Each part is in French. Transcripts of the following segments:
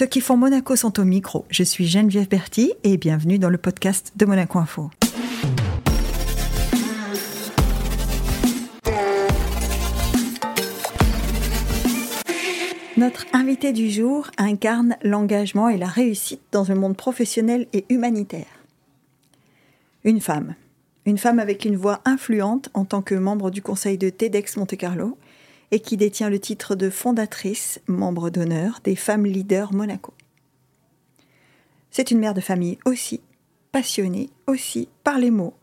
Ceux qui font Monaco sont au micro. Je suis Geneviève Berti et bienvenue dans le podcast de Monaco Info. Notre invité du jour incarne l'engagement et la réussite dans un monde professionnel et humanitaire. Une femme. Une femme avec une voix influente en tant que membre du conseil de TEDx Monte Carlo et qui détient le titre de fondatrice, membre d'honneur des femmes leaders Monaco. C'est une mère de famille aussi, passionnée aussi par les mots.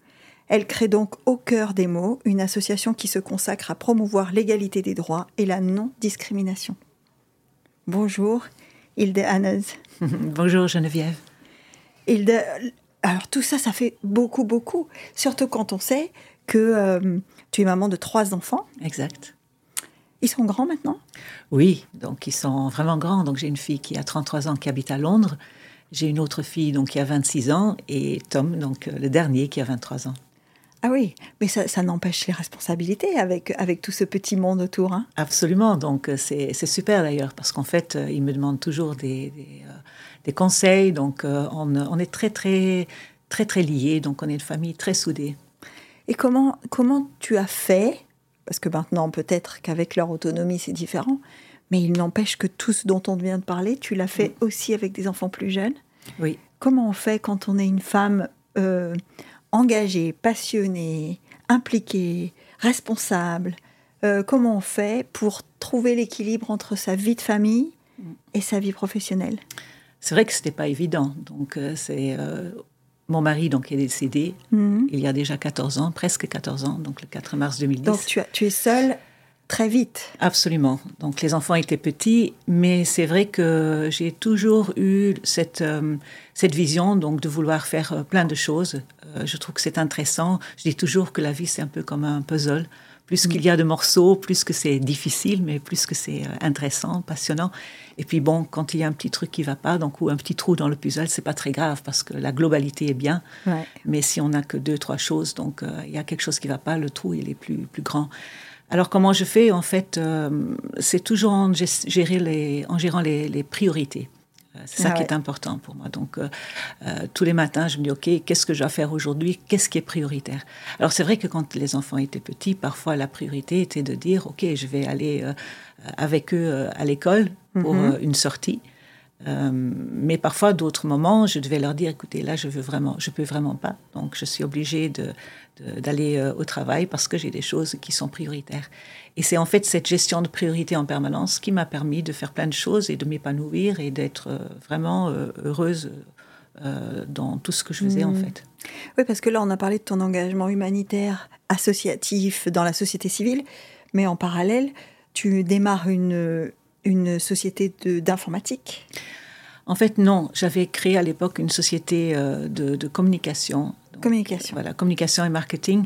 Elle crée donc au cœur des mots une association qui se consacre à promouvoir l'égalité des droits et la non-discrimination. Bonjour, Hilde Hannes. Bonjour Geneviève. Hilde, alors tout ça, ça fait beaucoup, beaucoup. Surtout quand on sait que euh, tu es maman de trois enfants. Exact. Ils sont grands maintenant? Oui, donc ils sont vraiment grands. Donc j'ai une fille qui a 33 ans qui habite à Londres. J'ai une autre fille donc qui a 26 ans et Tom, donc euh, le dernier, qui a 23 ans. Ah oui, mais ça, ça n'empêche les responsabilités avec, avec tout ce petit monde autour. Hein? Absolument, donc euh, c'est super d'ailleurs, parce qu'en fait, euh, il me demande toujours des, des, euh, des conseils, donc on, on, est très, très, très, très liés, donc on est une famille très soudée. Et comment, comment tu as fait, parce que maintenant peut-être qu'avec leur autonomie c'est différent, mais il n'empêche que tout ce dont on vient de parler, tu l'as fait aussi avec des enfants plus jeunes Oui. Comment on fait quand on est une femme euh, engagée, passionnée, impliquée, responsable euh, Comment on fait pour trouver l'équilibre entre sa vie de famille et sa vie professionnelle? C'est vrai que ce n'était pas évident. Donc, euh, c'est. Euh, mon mari donc, est décédé Mhm. il y a déjà 14 ans, presque 14 ans, donc le 4 mars 2010. Donc tu, as, tu es seule très vite. Absolument. Donc les enfants étaient petits, mais c'est vrai que j'ai toujours eu cette, euh, cette vision donc de vouloir faire euh, plein de choses. Euh, je trouve que c'est intéressant. Je dis toujours que la vie c'est un peu comme un puzzle. Plus qu'il y a de morceaux, plus que c'est difficile, mais plus que c'est euh, intéressant, passionnant. Et puis bon, quand il y a un petit truc qui va pas, donc ou un petit trou dans le puzzle, c'est pas très grave parce que la globalité est bien. Ouais. Mais si on n'a que deux, trois choses, donc euh, il y a quelque chose qui va pas, le trou il est plus plus grand. Alors comment je fais? En fait, euh, c'est toujours en, gé- gérer les, en gérant les, les priorités. C'est ça Ah qui ouais. est important pour moi. Donc, euh, euh, tous les matins, je me dis, OK, qu'est-ce que je dois faire aujourd'hui? Qu'est-ce qui est prioritaire? Alors, c'est vrai que quand les enfants étaient petits, parfois, la priorité était de dire, OK, je vais aller euh, avec eux euh, à l'école pour Mhm. euh, une sortie. Mais parfois, d'autres moments, je devais leur dire, écoutez, là, je veux vraiment, je peux vraiment pas. Donc, je suis obligée de- d'aller euh, au travail parce que j'ai des choses qui sont prioritaires. Et c'est en fait cette gestion de priorité en permanence qui m'a permis de faire plein de choses et de m'épanouir et d'être euh, vraiment euh, heureuse dans tout ce que je faisais en Mhm. fait. Oui, parce que là, on a parlé de ton engagement humanitaire, associatif dans la société civile, mais en parallèle, tu démarres une, une société d'informatique. En fait, non, j'avais créé à l'époque une société de, de communication. Communication. Voilà, communication et marketing.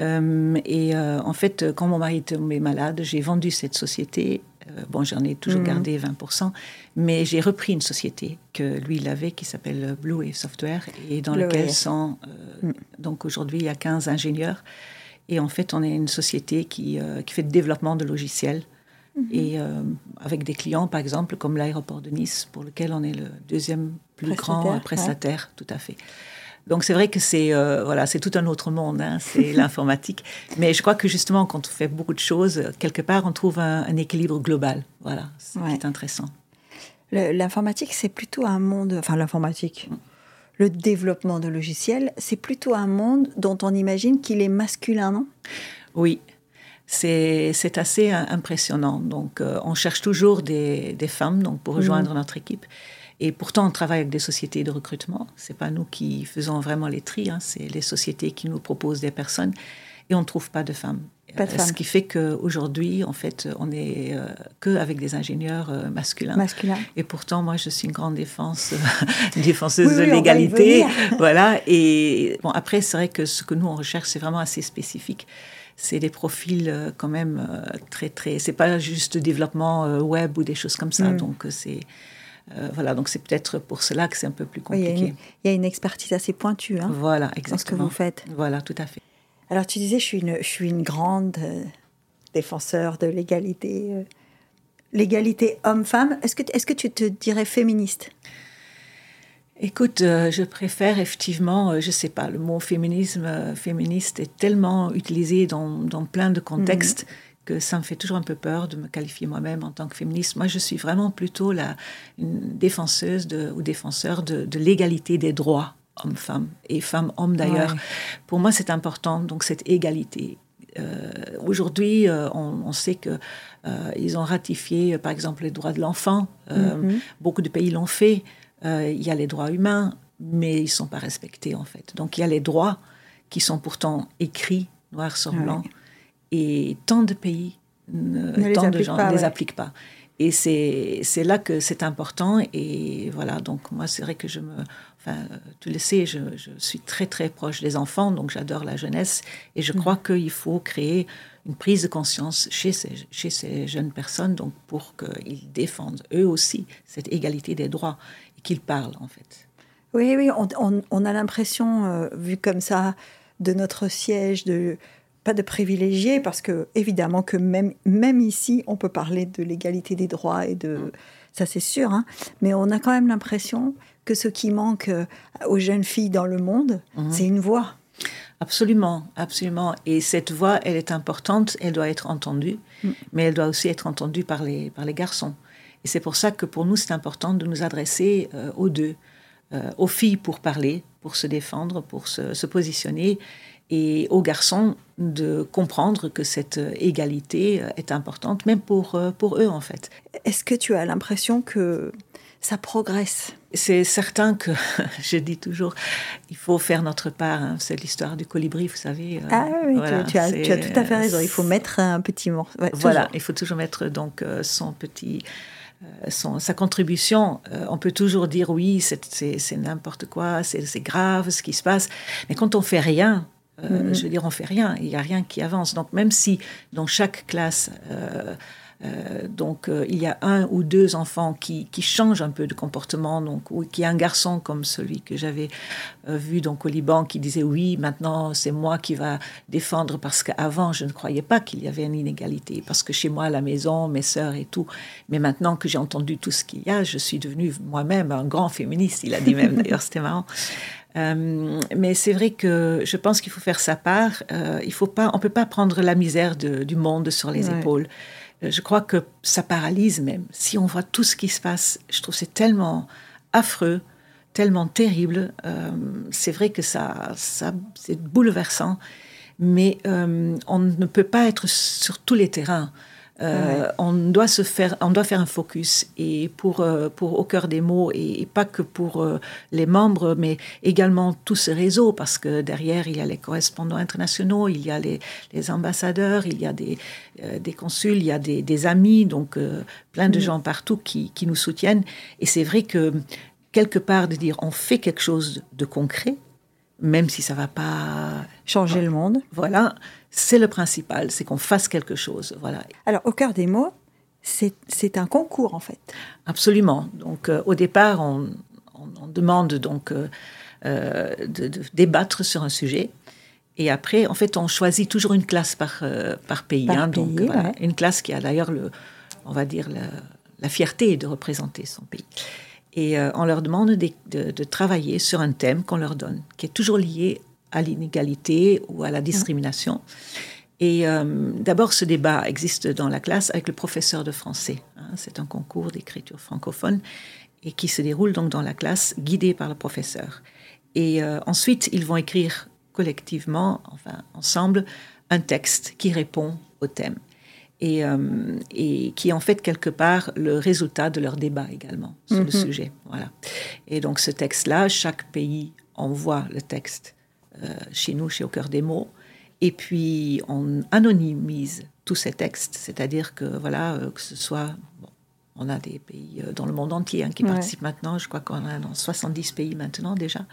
Euh, et euh, en fait, quand mon mari est tombé malade, j'ai vendu cette société. Euh, bon, j'en ai toujours Mhm. gardé 20%, mais j'ai repris une société que lui, il avait, qui s'appelle Blue Wave Software, et dans laquelle sont... Mm. Donc aujourd'hui, il y a 15 ingénieurs. Et en fait, on est une société qui, qui fait du développement de logiciels. Mhm. Et avec des clients, par exemple, comme l'aéroport de Nice, pour lequel on est le deuxième plus Prestataire, grand euh, ouais. prestataire, tout à fait. Donc c'est vrai que c'est euh, voilà, c'est tout un autre monde, hein, c'est l'informatique. Mais je crois que justement, quand on fait beaucoup de choses, quelque part, on trouve un, un équilibre global. Voilà, c'est Ouais. intéressant. L'informatique, c'est plutôt un monde, enfin l'informatique, le développement de logiciels, c'est plutôt un monde dont on imagine qu'il est masculin, non? Oui, c'est assez impressionnant. Donc, euh, on cherche toujours des, des femmes donc, pour rejoindre notre équipe. Et pourtant, on travaille avec des sociétés de recrutement. C'est pas nous qui faisons vraiment les tri, hein, c'est les sociétés qui nous proposent des personnes. Et on ne trouve pas de femmes. Pas de Euh, femmes. Ce qui fait qu'aujourd'hui, en fait, on est euh, que avec des ingénieurs euh, masculins. Masculin. Et pourtant, moi, je suis une grande défense, défenseuse Oui, oui, de l'égalité. voilà. Et bon, après, c'est vrai que ce que nous on recherche, c'est vraiment assez spécifique. C'est des profils euh, quand même euh, très très. C'est pas juste développement web ou des choses comme ça. Mm. Donc c'est euh, voilà. Donc c'est peut-être pour cela que c'est un peu plus Oui, il, y a compliqué. une, il y a une expertise assez pointue hein, Voilà, dans ce que exactement. vous faites. Voilà, tout à fait. Alors tu disais, je suis une, je suis une grande euh, défenseur de l'égalité. euh. l'égalité homme-femme. Est-ce que, est que tu te dirais féministe? Écoute, euh, je préfère effectivement, euh, je sais pas, le mot féminisme, euh, féministe est tellement utilisé dans, dans plein de contextes mhm. Que ça me fait toujours un peu peur de me qualifier moi-même en tant que féministe. Moi, je suis vraiment plutôt la, une défenseuse de, ou défenseur de, de l'égalité des droits hommes-femmes et femmes-hommes d'ailleurs. Pour moi, c'est important, donc cette égalité. Aujourd'hui, on, on, sait que ils ont ratifié, par exemple, les droits de l'enfant. Mhm. Beaucoup de pays l'ont fait. Euh, il y a les droits humains, mais ils ne sont pas respectés en fait. Donc il y a les droits qui sont pourtant écrits noir sur blanc, et tant de pays, tant de gens ne les appliquent pas. Et c'est là que c'est important. Et voilà, donc moi, c'est vrai que je me. Enfin, tu le sais, je, je, suis très, très proche des enfants, donc j'adore la jeunesse. Et je mm. crois qu'il faut créer une prise de conscience chez ces, chez ces jeunes personnes, donc pour qu'ils défendent eux aussi cette égalité des droits qu'il parle, en fait. Oui, oui, on, a l'impression, euh, vu comme ça, de notre siège, de pas de privilégiés, parce que évidemment que même, même ici, on peut parler de l'égalité des droits et de... Mm. Ça, c'est sûr, hein, mais on a quand même l'impression que ce qui manque euh, aux jeunes filles dans le monde, mm-hmm. c'est une voix. Absolument, absolument. Et cette voix, elle est importante, elle doit être entendue, mm. mais elle doit aussi être entendue par les, par les garçons. Et c'est pour ça que pour nous, c'est important de nous adresser euh, aux deux, euh, aux filles pour parler, pour se défendre, pour se, positionner, et aux garçons de comprendre que cette égalité euh, est importante, même pour, pour eux en fait. Est-ce que tu as l'impression que ça progresse? C'est certain que, je dis toujours, il faut faire notre part. Hein. C'est l'histoire du colibri, vous savez. ah oui, tu, as, tu, as, tout à fait raison. Il faut mettre un petit morceau. voilà, il faut toujours mettre donc son petit euh, son, sa contribution. Euh, on peut toujours dire oui, c'est n'importe quoi, c'est grave ce qui se passe. Mais quand on fait rien, euh, mm-hmm. je veux dire, on fait rien, il n'y a rien qui avance. Donc même si dans chaque classe, euh, donc, euh, il y a un ou deux enfants qui, qui, changent un peu de comportement. Donc, ou qui a un garçon comme celui que j'avais euh, vu donc au Liban qui disait oui, maintenant c'est moi qui va défendre parce qu'avant je ne croyais pas qu'il y avait une inégalité parce que chez moi à la maison, mes sœurs et tout. Mais maintenant que j'ai entendu tout ce qu'il y a, je suis devenue moi-même un grand féministe. Il a dit même d'ailleurs, c'était marrant. Mais c'est vrai que je pense qu'il faut faire sa part. il faut pas, on peut pas prendre la misère de, du monde sur les épaules. Euh, je crois que ça paralyse même. Si on voit tout ce qui se passe, je trouve c'est tellement affreux, tellement terrible. Euh, c'est vrai que ça, ça c'est bouleversant, mais euh, on ne peut pas être sur tous les terrains. Euh, on, doit se faire, on doit faire un focus et pour, euh, pour Au cœur des mots et, pas que pour euh, les membres, mais également tout ce réseau parce que derrière il y a les correspondants internationaux, il y a les, les ambassadeurs, il y a des, des consuls, il y a des, des amis, donc plein de mm. gens partout qui, qui nous soutiennent. Et c'est vrai que quelque part de dire on fait quelque chose de concret, même si ça va pas changer le monde. Voilà, c'est le principal, c'est qu'on fasse quelque chose. Voilà. Alors, au cœur des mots, c'est un concours en fait. Absolument. Donc, euh, au départ, on, demande donc euh, euh, de, débattre sur un sujet. Et après, en fait, on choisit toujours une classe par, par pays. Hein. donc, Une classe qui a d'ailleurs, le, on va dire, la, la, fierté de représenter son pays. Et on leur demande de, de, travailler sur un thème qu'on leur donne, qui est toujours lié à l'inégalité ou à la discrimination. Et euh, d'abord, ce débat existe dans la classe avec le professeur de français. Hein. c'est un concours d'écriture francophone et qui se déroule donc dans la classe, guidé par le professeur. Et euh, ensuite, ils vont écrire collectivement, enfin ensemble, un texte qui répond au thème et, euh, et qui est en fait quelque part le résultat de leur débat également sur le mm-hmm. sujet. Voilà. Et donc ce texte-là, chaque pays envoie le texte chez nous, chez Au cœur des mots. Et puis, on anonymise tous ces textes, c'est-à-dire que, voilà, euh, que ce soit. on a des pays euh, dans le monde entier hein, qui participent maintenant, je crois qu'on a dans 70 pays maintenant déjà.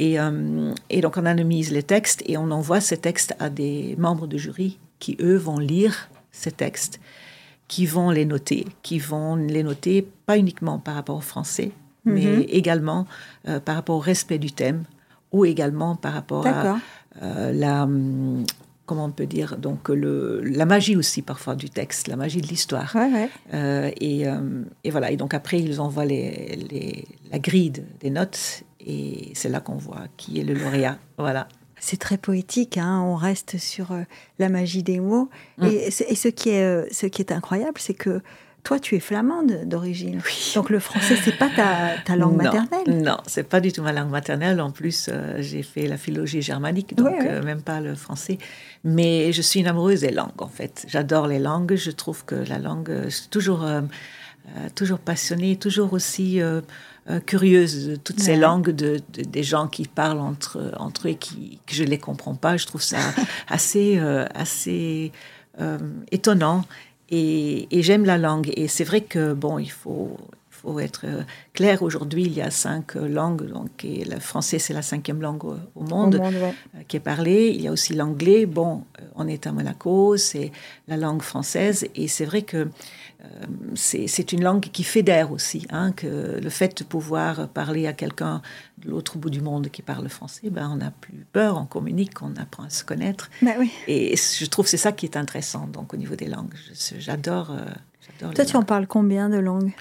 Et, et, donc, on anonymise les textes et on envoie ces textes à des membres de jury qui, eux, vont lire ces textes, qui vont les noter, qui vont les noter pas uniquement par rapport au français, mais mhm. également par rapport au respect du thème, ou également par rapport à euh, la, comment on peut dire, donc le, la magie aussi parfois du texte, la magie de l'histoire. Euh, et, et, voilà, et donc après, ils envoient les, les, la grille des notes, et c'est là qu'on voit qui est le lauréat. Voilà. C'est très poétique, hein on reste sur la magie des mots. Mm. Et, et, ce, qui est, ce qui est incroyable, c'est que toi, tu es flamande d'origine. Donc le français, c'est pas ta, langue maternelle. Non, c'est pas du tout ma langue maternelle. En plus, euh, j'ai fait la philologie germanique, donc euh, même pas le français. Mais je suis une amoureuse des langues, en fait. J'adore les langues. Je trouve que la langue, je suis toujours, euh, toujours passionnée, toujours aussi curieuse de toutes ces langues de, des gens qui parlent entre, entre eux et qui, que je ne les comprends pas. Je trouve ça assez, assez étonnant. Et, j'aime la langue. Et c'est vrai que, bon, il faut, faut être euh, clair. Aujourd'hui, il y a cinq euh, langues. Donc, et le français, c'est la cinquième langue au, monde, euh, qui est parlée. Il y a aussi l'anglais. Bon, on est à Monaco, c'est la langue française. Et c'est vrai que c'est une langue qui fédère aussi. Hein, que le fait de pouvoir parler à quelqu'un de l'autre bout du monde qui parle français, ben, on n'a plus peur, on communique, on apprend à se connaître. Ben oui. Et je trouve c'est ça qui est intéressant donc, au niveau des langues. J'adore. Euh, toi, tu en parles combien de langues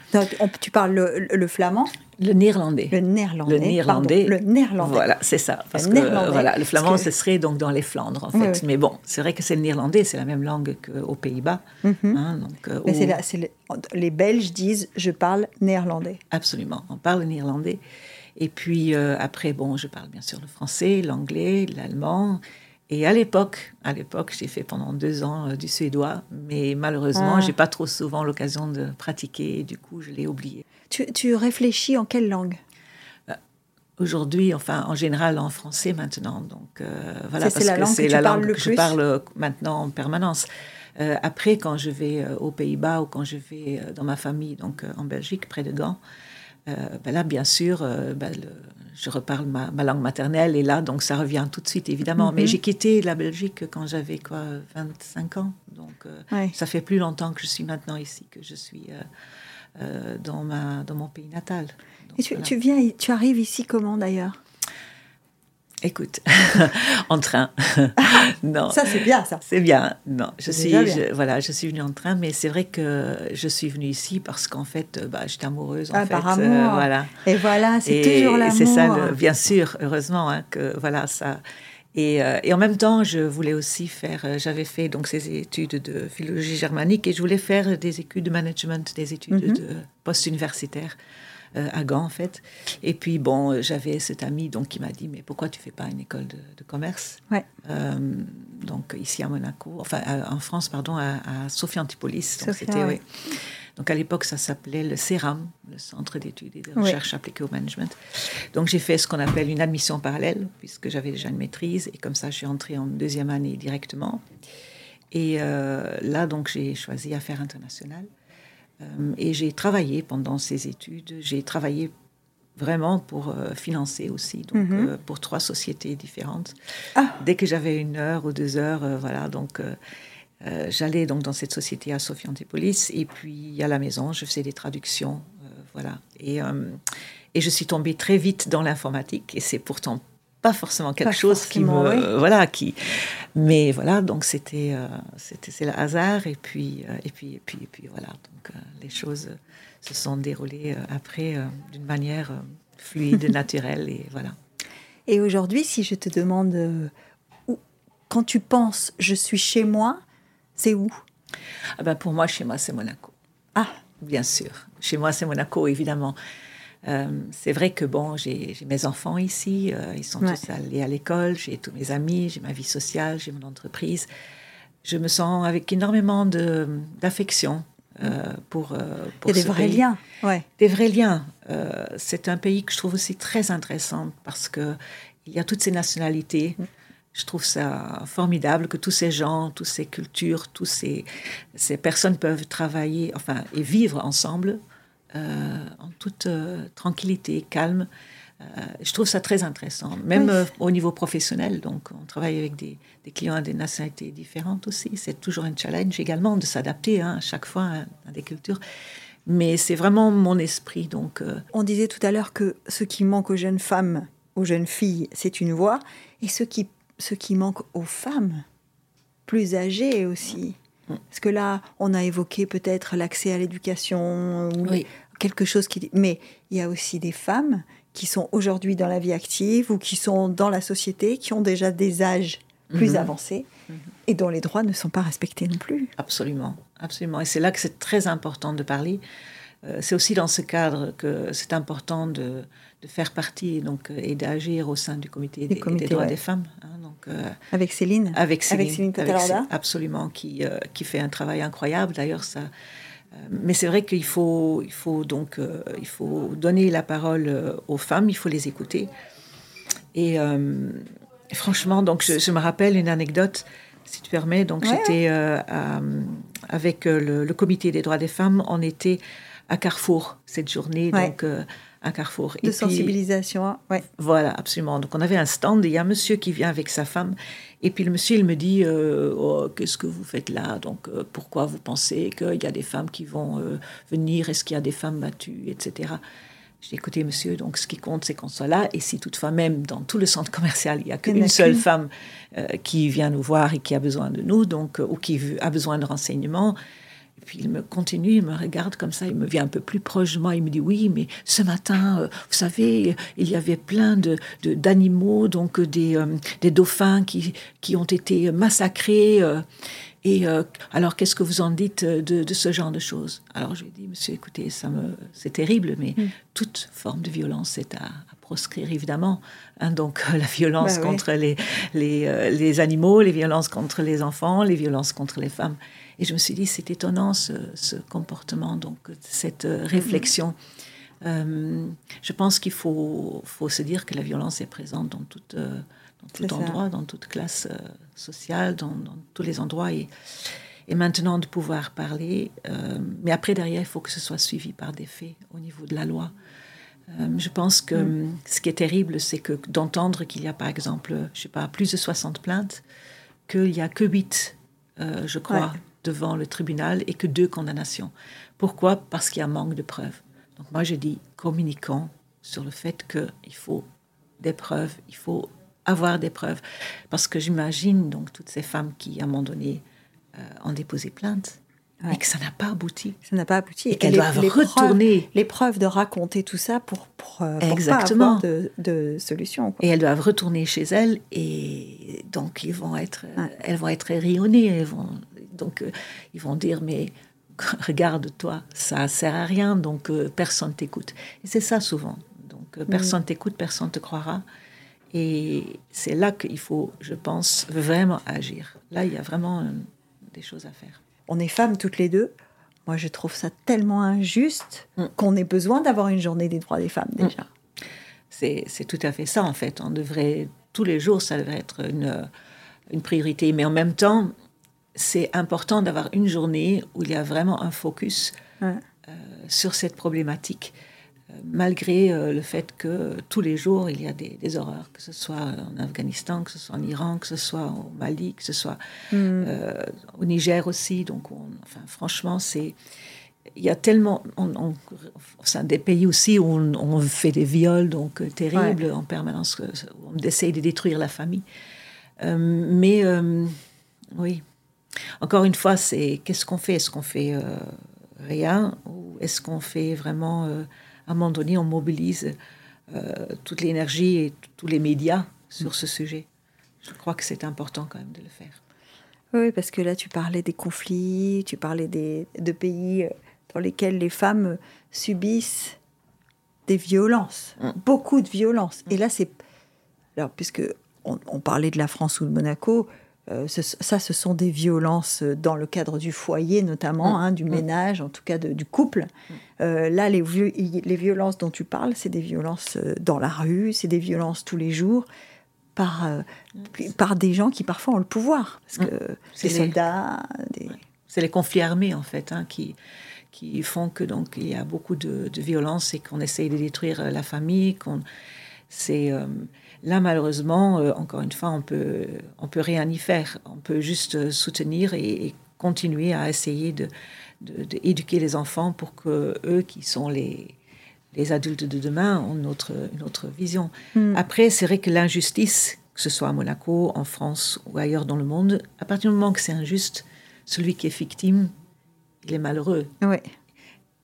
Tu parles le, flamand Le néerlandais. Le néerlandais. Le néerlandais. le néerlandais. Voilà, c'est ça. Parce le que voilà, le flamand, ce serait donc dans les Flandres, en fait. Mais bon, c'est vrai que c'est le néerlandais, c'est la même langue qu'aux Pays-Bas. Mhm. Hein, donc, euh, les Belges disent je parle néerlandais. Absolument, on parle néerlandais. Et puis euh, après, bon, je parle bien sûr le français, l'anglais, l'allemand. Et à l'époque, à l'époque, j'ai fait pendant deux ans euh, du suédois, mais malheureusement, je ah. j'ai pas trop souvent l'occasion de pratiquer. Et du coup, je l'ai oublié. Tu, réfléchis en quelle langue? Euh, Aujourd'hui, enfin, en général, en français maintenant. Donc euh, voilà, parce que c'est la langue que, je parle maintenant en permanence. après, quand je vais aux Pays-Bas ou quand je vais dans ma famille, donc en Belgique, près de Gand, ben là, bien sûr, ben, le, je reparle ma, langue maternelle et là, donc ça revient tout de suite, évidemment. Mais mhm. j'ai quitté la Belgique quand j'avais quoi, 25 ans. Donc euh, ça fait plus longtemps que je suis maintenant ici, que je suis euh, euh, dans, ma, dans mon pays natal. et tu, tu, viens, tu arrives ici comment d'ailleurs? Écoute, en train. non. Ça c'est bien, ça. C'est bien. Non, je suis, voilà, je suis venue en train, mais c'est vrai que je suis venue ici parce qu'en fait, bah, j'étais amoureuse. En ah, fait, par amour. Euh, voilà. Et voilà, c'est toujours l'amour. C'est ça, bien sûr, heureusement hein, que voilà ça. Et, euh, et, en même temps, je voulais aussi faire. Euh, j'avais fait donc ces études de philologie germanique et je voulais faire des études de management, des études mhm. de post-universitaires. Euh, à Gand en fait. Et puis bon, euh, j'avais cet ami donc qui m'a dit mais pourquoi tu fais pas une école de, commerce? Ouais. Euh, donc ici à Monaco, enfin en France pardon, à, Sophie Antipolis. Donc c'était Donc à l'époque, ça s'appelait le CERAM, le Centre d'études et de recherche appliquées au management. Donc j'ai fait ce qu'on appelle une admission parallèle, puisque j'avais déjà une maîtrise, et comme ça, je suis entrée en deuxième année directement. Et là, donc j'ai choisi Affaires internationales. Euh, et j'ai travaillé pendant ces études, j'ai travaillé vraiment pour euh, financer aussi, donc mhm. euh, pour trois sociétés différentes. Ah. Dès que j'avais une heure ou deux heures, voilà, donc j'allais donc dans cette société à Sophie Antipolis et puis à la maison, je faisais des traductions, voilà. Et, et je suis tombée très vite dans l'informatique et c'est pourtant pas forcément quelque chose qui me voilà qui mais voilà donc c'était c'était c'est le hasard et puis et puis et puis et puis voilà euh, les choses se sont déroulées euh, après euh, d'une manière fluide, naturelle et voilà. Et aujourd'hui, si je te demande quand tu penses je suis chez moi, c'est où? Ah ben Pour moi, chez moi, c'est Monaco. Ah Bien sûr. Chez moi, c'est Monaco, évidemment. C'est vrai que bon, j'ai mes enfants ici, ils sont tous allés à l'école, j'ai tous mes amis, j'ai ma vie sociale, j'ai mon entreprise. Je me sens avec énormément d'affection euh, pour, euh, pour Il y a des vrais liens. Ouais. Des vrais liens. Euh, c'est un pays que je trouve aussi très intéressant parce que il y a toutes ces nationalités. Mm. Je trouve ça formidable que tous ces gens, toutes ces cultures, toutes ces, ces personnes peuvent travailler, enfin, et vivre ensemble en toute tranquillité, calme. Euh, je trouve ça très intéressant, même euh, au niveau professionnel. Donc, on travaille avec des, clients à des nationalités différentes aussi. C'est toujours un challenge également de s'adapter hein, à chaque fois à, des cultures. Mais c'est vraiment mon esprit. Donc, euh, On disait tout à l'heure que ce qui manque aux jeunes femmes, aux jeunes filles, c'est une voix. Et ce qui, ce qui manque aux femmes, plus âgées aussi. Mm. Parce que là, on a évoqué peut-être l'accès à l'éducation ou quelque chose qui. Mais il y a aussi des femmes qui sont aujourd'hui dans la vie active ou qui sont dans la société, qui ont déjà des âges plus mhm. avancés mhm. et dont les droits ne sont pas respectés non plus. Absolument, absolument. Et c'est là que c'est très important de parler. Euh, c'est aussi dans ce cadre que c'est important de, de, faire partie donc, et d'agir au sein du comité, des, droits des femmes. Hein, donc, euh, avec Céline Avec Céline, avec Céline Absolument, qui, euh, qui fait un travail incroyable. D'ailleurs, ça mais c'est vrai qu'il faut, il faut donc euh, il faut donner la parole euh, aux femmes, il faut les écouter. Et euh, franchement, donc je, me rappelle une anecdote, si tu permets. Donc j'étais avec le, comité des droits des femmes, on était à Carrefour cette journée, donc un carrefour. De sensibilisation, ouais. Voilà, absolument. Donc on avait un stand, et il y a un monsieur qui vient avec sa femme, et puis le monsieur, il me dit, euh, oh, qu'est-ce que vous faites là? Donc euh, pourquoi vous pensez qu'il y a des femmes qui vont euh, venir? Est-ce qu'il y a des femmes battues, etc. J'ai écouté monsieur, donc ce qui compte, c'est qu'on soit là. Et si toutefois, même dans tout le centre commercial, il n'y a qu'une seule femme qui vient nous voir et qui a besoin de nous, donc, ou qui a besoin de renseignements, et puis il me continue, il me regarde comme ça, il me vient un peu plus proche de moi, il me dit oui, mais ce matin, euh, vous savez, il y avait plein de d'animaux, donc des, euh, des dauphins qui, qui ont été massacrés. Euh, et alors, qu'est-ce que vous en dites de, de, ce genre de choses? Alors, je lui ai dit, monsieur, écoutez, ça me, c'est terrible, mais mm. toute forme de violence est à, proscrire, évidemment. Hein, donc, la violence bah contre les, les, les, animaux, les violences contre les enfants, les violences contre les femmes. Et je me suis dit, c'est étonnant ce, comportement, donc cette euh, réflexion. Euh, je pense qu'il faut, faut, se dire que la violence est présente dans, toute, euh, dans tout endroit, dans toute classe sociale, dans, tous les endroits. Et, et, maintenant, de pouvoir parler. mais après, derrière, il faut que ce soit suivi par des faits au niveau de la loi. je pense que mm. ce qui est terrible, c'est que d'entendre qu'il y a, par exemple, je sais pas, plus de 60 plaintes, qu'il n'y a que 8, je crois, devant le tribunal et que deux condamnations. Pourquoi? Parce qu'il y a manque de preuves. Donc moi, je dis communiquons sur le fait qu'il faut des preuves, il faut avoir des preuves. Parce que j'imagine donc toutes ces femmes qui, à un moment donné, euh, ont déposé plainte et que ça n'a pas abouti. Ça n'a pas abouti. Et, qu'elles doivent retourner. les preuves de raconter tout ça pour, pour, Exactement. Pas avoir de, de solution. Et elles doivent retourner chez elles et donc ils vont être, elles vont être rayonnées, elles vont donc, euh, ils vont dire, mais regarde-toi, ça sert à rien, donc euh, personne t'écoute. Et c'est ça souvent. Donc, euh, personne t'écoute, personne te croira. Et c'est là qu'il faut, je pense, vraiment agir. Là, il y a vraiment des choses à faire. On est femmes toutes les deux. Moi, je trouve ça tellement injuste mm. qu'on ait besoin d'avoir une journée des droits des femmes mm. déjà. C'est tout à fait ça, en fait. On devrait, tous les jours, ça devrait être une, une priorité. Mais en même temps, c'est important d'avoir une journée où il y a vraiment un focus euh, sur cette problématique, euh, malgré euh, le fait que tous les jours il y a des, horreurs, que ce soit en Afghanistan, que ce soit en Iran, que ce soit au Mali, que ce soit mm. au Niger aussi. Donc, enfin, franchement, c'est il y a tellement, on, sein des pays aussi où on, fait des viols donc terribles en permanence, on essaye de détruire la famille. mais oui, encore une fois, c'est qu'est-ce qu'on fait? Est-ce qu'on fait euh, rien? Ou est-ce qu'on fait vraiment, euh, à un moment donné, on mobilise euh, toute l'énergie et tous les médias sur ce sujet? Je crois que c'est important quand même de le faire. Oui, parce que là, tu parlais des conflits, tu parlais des, de pays dans lesquels les femmes subissent des violences, mm. beaucoup de violences. Et là, c'est... Alors, puisque on, parlait de la France ou de Monaco, euh, ça, ce sont des violences euh, dans le cadre du foyer notamment, mm. hein, du mm. ménage, en tout cas du couple. Mm. Euh, là, les, les, violences dont tu parles, c'est des violences dans la rue, c'est des violences tous les jours par, par des gens qui parfois ont le pouvoir. Parce que des soldats... C'est les conflits armés, en fait, hein, qui, qui font que donc il y a beaucoup de, de violence et qu'on essaye de détruire la famille. Qu'on, c'est Là, malheureusement, euh, encore une fois, on peut, on peut rien y faire. On peut juste euh, soutenir et, continuer à essayer de, d'éduquer les enfants pour que eux, qui sont les, les adultes de demain, ont une autre, une autre vision. Hmm. Après, c'est vrai que l'injustice, que ce soit à Monaco, en France ou ailleurs dans le monde, à partir du moment que c'est injuste, celui qui est victime, il est malheureux. Oui.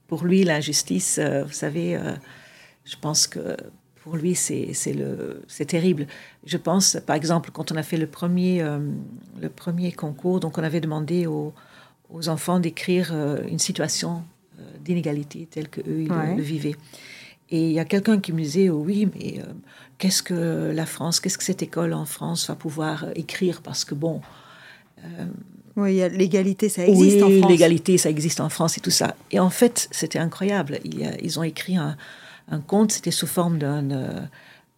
Pour lui, l'injustice, euh, vous savez, euh, je pense que pour lui, c'est terrible. Je pense, par exemple, quand on a fait le premier, euh, le premier concours, donc on avait demandé aux, aux enfants d'écrire une situation d'inégalité telle qu'eux, ils le vivaient. Et il y a quelqu'un qui me disait, oh oui, mais qu'est-ce que la France, qu'est-ce que cette école en France va pouvoir écrire? Parce que bon, oui, l'égalité, ça existe en France. l'égalité, ça existe en France et tout ça. Et en fait, c'était incroyable. Ils, ont écrit un, conte, c'était sous forme d'un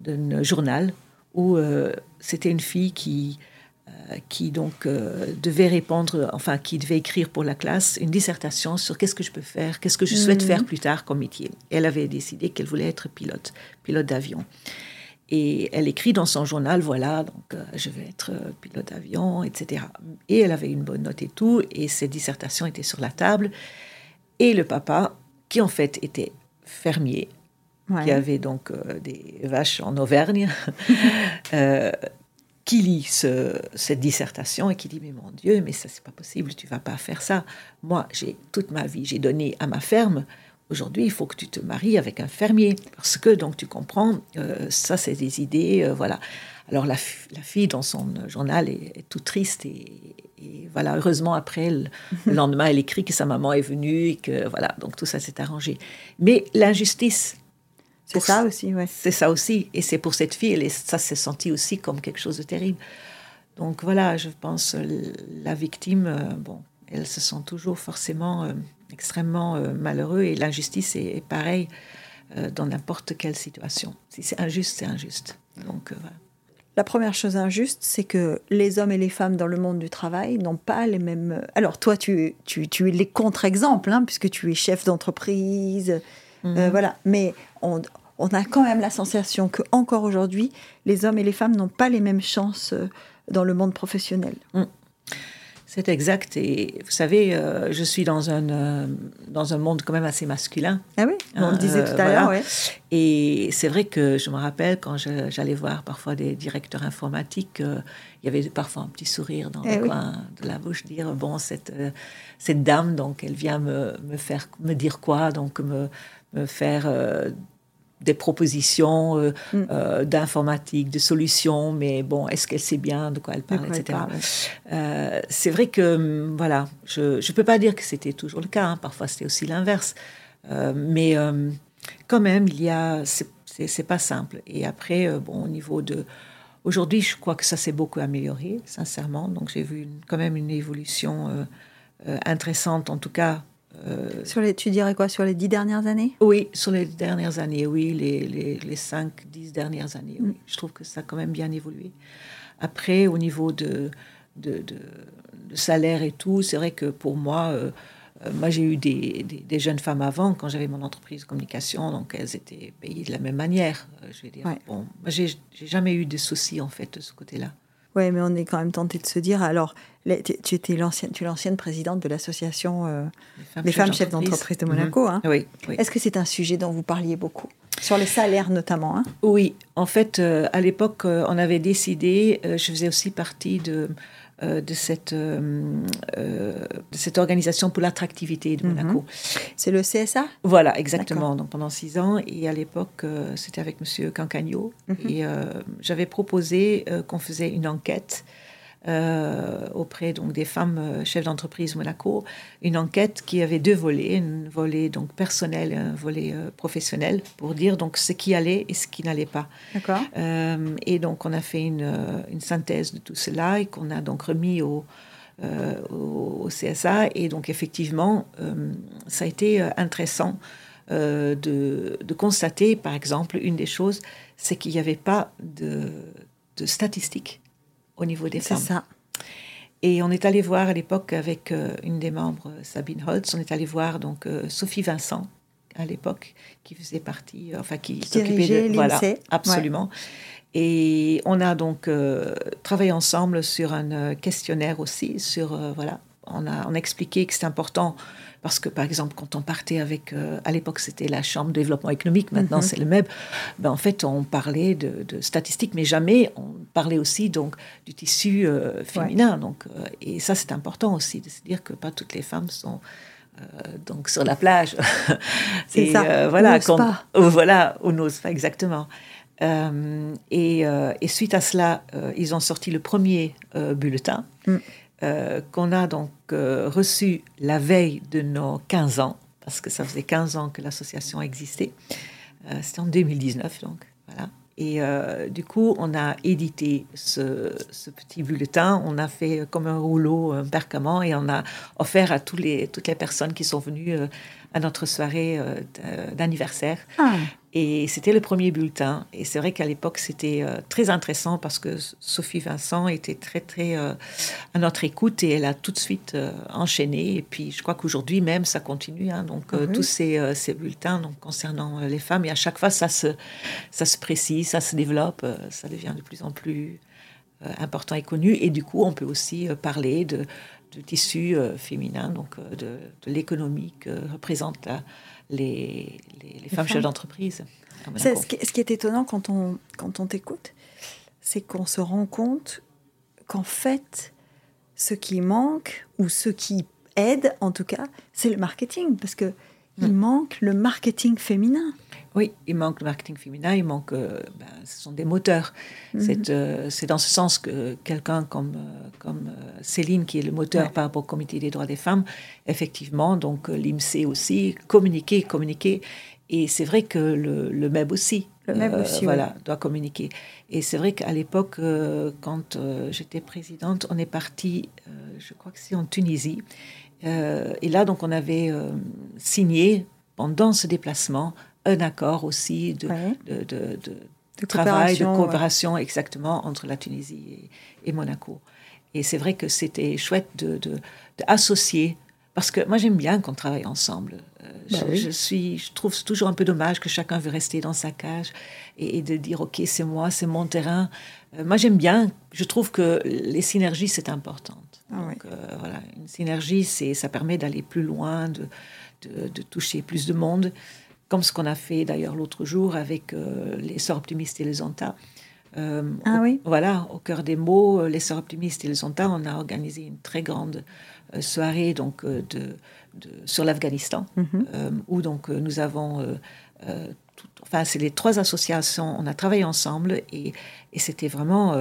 euh, journal où euh, c'était une fille qui, euh, qui donc devait répondre, enfin, qui devait écrire pour la classe une dissertation sur qu'est-ce que je peux faire, qu'est-ce que je souhaite mhm. faire plus tard comme métier. elle avait décidé qu'elle voulait être pilote, pilote d'avion. Et elle écrit dans son journal, voilà, donc je vais être pilote d'avion, etc. Et elle avait une bonne note et tout, et ses dissertations étaient sur la table. Et le papa, qui en fait était fermier, qui avait donc euh, des vaches en Auvergne, qui lit cette dissertation et qui dit mais mon Dieu, mais ça c'est pas possible, tu vas pas faire ça. Moi, j'ai toute ma vie, j'ai donné à ma ferme Aujourd'hui, il faut que tu te maries avec un fermier, parce que, donc, tu comprends, euh, ça, c'est des idées, euh, voilà. Alors, la, fille, dans son journal, est, tout triste, et, voilà, heureusement, après, le, lendemain, elle écrit que sa maman est venue, et que, voilà, donc tout ça s'est arrangé. Mais l'injustice... C'est ça aussi, ouais. C'est ça aussi, et c'est pour cette fille, et ça s'est senti aussi comme quelque chose de terrible. Donc, voilà, je pense, la victime, euh, bon, elle se sent toujours forcément extrêmement euh, malheureux et l'injustice est, pareil euh, dans n'importe quelle situation. Si c'est injuste, c'est injuste. Donc euh, La première chose injuste, c'est que les hommes et les femmes dans le monde du travail n'ont pas les mêmes. Alors, toi, tu, tu, tu es les contre-exemples, hein, puisque tu es chef d'entreprise. Mhm. voilà. Mais on, on, a quand même la sensation que encore aujourd'hui, les hommes et les femmes n'ont pas les mêmes chances dans le monde professionnel. Mm. C'est exact. Et vous savez, euh, je suis dans un, euh, dans un monde quand même assez masculin. Ah oui, on le disait tout à l'heure. Et c'est vrai que je me rappelle quand j'allais voir parfois des directeurs informatiques, euh, il y avait parfois un petit sourire dans eh le coin de la bouche, dire bon, cette, cette dame, donc elle vient me, me, faire, me dire quoi Donc me faire des propositions euh, mm. euh, d'informatique, de solutions, mais bon, est-ce qu'elle sait bien de quoi elle parle, etc. Euh, c'est vrai que, mm, voilà, je ne peux pas dire que c'était toujours le cas, hein. parfois c'était aussi l'inverse, mais quand même, il y a, c'est pas simple. Et après, bon, au niveau de, aujourd'hui, je crois que ça s'est beaucoup amélioré, sincèrement, donc j'ai vu quand même une évolution intéressante, en tout cas euh, sur les, tu dirais quoi Sur les dix dernières années? Oui, sur les dernières années, oui, les, les, les cinq, dix dernières années. Oui. Mm. Je trouve que ça a quand même bien évolué. Après, au niveau de, de, de, salaire et tout, c'est vrai que pour moi, euh, euh, moi j'ai eu des, des, jeunes femmes avant, quand j'avais mon entreprise de communication, donc elles étaient payées de la même manière. je vais dire. Bon, j'ai jamais eu de soucis en fait de ce côté-là. Oui, mais on est quand même tenté de se dire, alors, tu étais l'ancienne, tu l'ancienne présidente de l'association euh, des femmes, chefs d'entreprise de Monaco. Hein. Oui, Est-ce que c'est un sujet dont vous parliez beaucoup? Sur les salaires notamment hein Oui, en fait, euh, à l'époque, euh, on avait décidé, je faisais aussi partie de euh, de, cette, euh, euh, de cette organisation pour l'attractivité de Monaco. Mhm. C'est le CSA Voilà, exactement. Donc pendant six ans, et à l'époque, c'était avec Monsieur Cancagno, mhm. et j'avais proposé qu'on faisait une enquête euh, auprès donc des femmes euh, chefs d'entreprise Monaco, une enquête qui avait deux volets, un volet donc personnel et un volet euh, professionnel, pour dire donc ce qui allait et ce qui n'allait pas. D'accord. et donc on a fait une, une, synthèse de tout cela et qu'on a donc remis au, au, CSA. Et donc effectivement, ça a été intéressant. de, de, constater, par exemple, une des choses, c'est qu'il n'y avait pas de, de statistiques au niveau des femmes. C'est ça. Et on est allé voir à l'époque avec euh, une des membres, Sabine Holtz, on est allé voir donc euh, Sophie Vincent à l'époque, qui faisait partie, euh, enfin qui, s'occupait de voilà, absolument. Et on a donc travaillé ensemble sur un questionnaire aussi, sur voilà, on a, on a expliqué que c'est important Parce que, par exemple, quand on partait avec, euh, à l'époque, c'était la Chambre de développement économique, maintenant c'est le MEB, ben, en fait, on parlait de, statistiques, mais jamais on parlait aussi donc, du tissu féminin. Donc, et ça, c'est important aussi, de se dire que pas toutes les femmes sont donc sur la plage. C'est ça. voilà, on pas. voilà, on n'ose pas exactement. Euh, euh, et, suite à cela, euh, ils ont sorti le premier bulletin mm. Qu'on a donc reçu la veille de nos 15 ans, parce que ça faisait 15 ans que l'association existait. C'était en 2019, donc voilà. Et du coup, on a édité ce, petit bulletin. On a fait comme un rouleau, un percament, et on a offert à toutes les personnes qui sont venues à notre soirée d'anniversaire. Ah. Et c'était le premier bulletin. Et c'est vrai qu'à l'époque, c'était euh, très intéressant parce que Sophie Vincent était très, très euh, à notre écoute et elle a tout de suite euh, enchaîné. Et puis, je crois qu'aujourd'hui même, ça continue. Hein. donc, ah tous ces, ces, bulletins donc, concernant les femmes. Et à chaque fois, ça se, ça se précise, ça se développe, ça devient de plus en plus important et connu. Et du coup, on peut aussi parler de, de tissu féminin, donc de, de l'économie que représente la les, les, femmes chefs d'entreprise. Ce, ce, qui est étonnant quand on, quand on t'écoute, c'est qu'on se rend compte qu'en fait, ce qui manque, ou ce qui aide en tout cas, c'est le marketing. Parce que il mm. manque le marketing féminin. Oui, il manque le marketing féminin, il manque, euh, ben, ce sont des moteurs. Mhm. Euh, c'est dans ce sens que quelqu'un comme, euh, comme Céline, qui est le moteur par rapport au Comité des droits des femmes, effectivement, donc l'IMC aussi, communiquer, communiquer. Et c'est vrai que le, le MEB aussi, le MEB aussi voilà, doit communiquer. Et c'est vrai qu'à l'époque, quand j'étais présidente, on est parti, je crois que c'est en Tunisie. et là, donc, on avait signé pendant ce déplacement un accord aussi de, de, travail, de coopération exactement entre la Tunisie et, Monaco. Et c'est vrai que c'était chouette de, associer, parce que moi j'aime bien qu'on travaille ensemble. Euh, bah je, suis, je trouve toujours un peu dommage que chacun veut rester dans sa cage et, de dire ok c'est moi, c'est mon terrain. Euh, moi j'aime bien, je trouve que les synergies c'est important. Ah Donc, euh, voilà, une synergie, c'est, ça permet d'aller plus loin, de, de, toucher plus de monde comme ce qu'on a fait d'ailleurs l'autre jour avec euh, les Sœurs Optimistes et les Zonta. Euh, ah oui. Voilà, au cœur des mots, euh, les Sœurs Optimistes et les Zonta, on a organisé une très grande soirée donc de, sur l'Afghanistan, mhm. où donc nous avons enfin, c'est les trois associations, on a travaillé ensemble et, c'était vraiment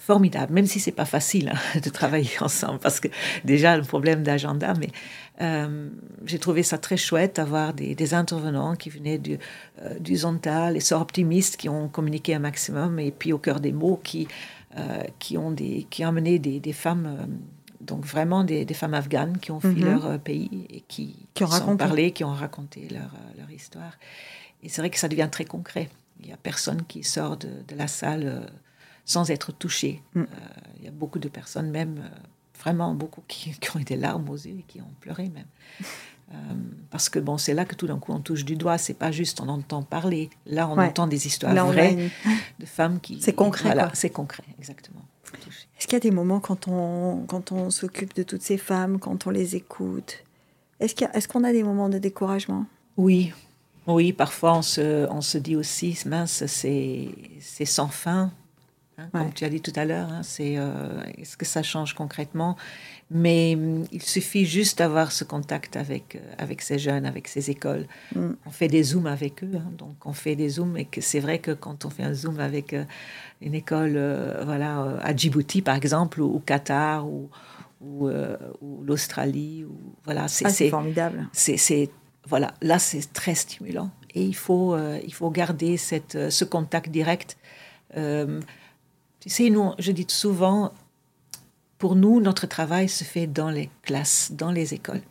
formidable, même si c'est pas facile hein, de travailler ensemble, parce que déjà le problème d'agenda, mais euh, j'ai trouvé ça très chouette d'avoir des, intervenants qui venaient du, euh, du Zonta, les sœurs optimistes qui ont communiqué un maximum, et puis au cœur des mots qui, euh, qui, ont, des, qui ont amené des, des femmes, donc vraiment des, des, femmes afghanes qui ont fui mhm. leur pays et qui, qui, ont parlé, qui ont raconté leur, leur histoire. Et c'est vrai que ça devient très concret. Il n'y a personne qui sort de, de la salle sans être touché. Mm. il y a beaucoup de personnes même vraiment beaucoup qui, ont été larmes aux yeux et qui ont pleuré même. Euh, parce que bon, c'est là que tout d'un coup on touche du doigt. C'est pas juste on entend parler. Là, on entend des histoires vraies de femmes qui. C'est concret. Voilà, c'est concret, exactement. Est-ce qu'il y a des moments quand on quand on s'occupe de toutes ces femmes, quand on les écoute, est-ce qu'on est qu'on a des moments de découragement? Oui, oui. Parfois on se on se dit aussi mince, c'est c'est sans fin. Hein, comme tu as dit tout à l'heure, hein, c'est euh, est-ce que ça change concrètement? Mais hum, il suffit juste d'avoir ce contact avec euh, avec ces jeunes, avec ces écoles. Mm. On fait des zooms avec eux, hein, donc on fait des zooms et c'est vrai que quand on fait un zoom avec euh, une école, voilà, à Djibouti par exemple, ou au Qatar ou ou, l'Australie, ou voilà, c'est ah, formidable. C'est voilà, là c'est très stimulant et il faut il faut garder cette ce contact direct. Tu sais, nous, je dis souvent, pour nous, notre travail se fait dans les classes, dans les écoles.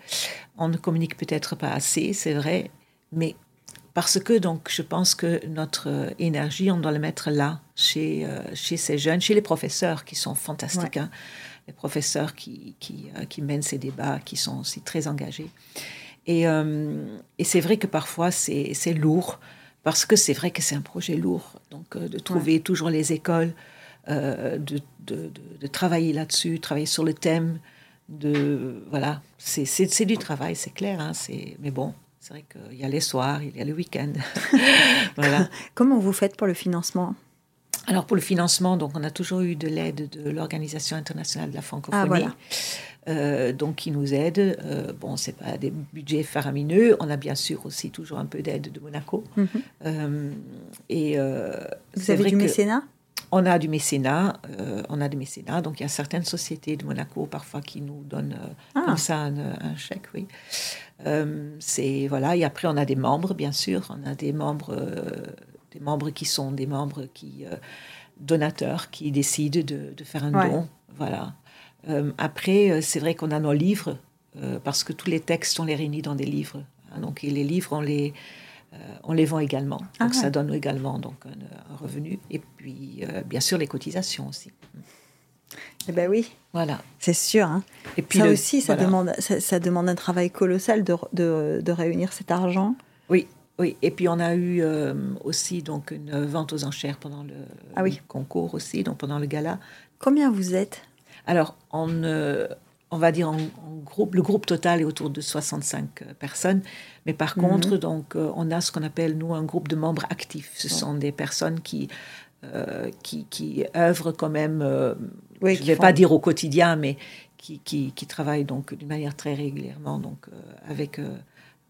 On ne communique peut-être pas assez, c'est vrai, mais parce que donc je pense que notre énergie, on doit la mettre là, chez, euh, chez ces jeunes, chez les professeurs qui sont fantastiques, hein. les professeurs qui, qui, euh, qui, mènent ces débats, qui sont aussi très engagés. Et, euh, et c'est vrai que parfois c'est lourd, parce que c'est vrai que c'est un projet lourd, donc de trouver toujours les écoles euh, de, de, de, travailler là-dessus, travailler sur le thème, de voilà, c'est du travail, c'est clair. Hein, mais bon, c'est vrai qu'il y a les soirs, il y a le week-end. voilà. Comment vous faites pour le financement? Alors pour le financement, donc on a toujours eu de l'aide de l'Organisation internationale de la francophonie, ah, euh, donc qui nous aide. Euh, bon, c'est pas des budgets faramineux. On a bien sûr aussi toujours un peu d'aide de Monaco. Euh, et vous avez du mécénat? On a du mécénat, on a du mécénat, donc il y a certaines sociétés de Monaco parfois qui nous donnent ah. comme ça un, chèque, oui. c'est voilà, et après on a des membres, bien sûr, on a des membres des membres qui sont des membres qui donateurs qui décident de, faire un don. Voilà. Euh, après, euh, c'est vrai qu'on a nos livres parce que tous les textes on les réunit dans des livres. Hein. donc et les livres on les on les vend également. Donc ah ça donne également donc un, revenu et puis bien sûr les cotisations aussi. Eh ben oui. Voilà. C'est sûr. Hein. Et puis ça aussi, ça, demande, ça, demande un travail colossal de, de, de réunir cet argent. Oui, oui, et puis on a eu euh, aussi donc une vente aux enchères pendant le, ah oui. concours aussi, donc pendant le gala. Combien vous êtes? Alors, on, euh, on va dire en, groupe, le groupe total est autour de 65 euh, personnes, mais par mhm. contre, donc on a ce qu'on appelle nous un groupe de membres actifs. Ce sont des personnes qui qui, qui œuvrent quand même. je ne vais pas dire au quotidien, mais qui, qui, qui travaillent donc d'une manière très régulièrement donc avec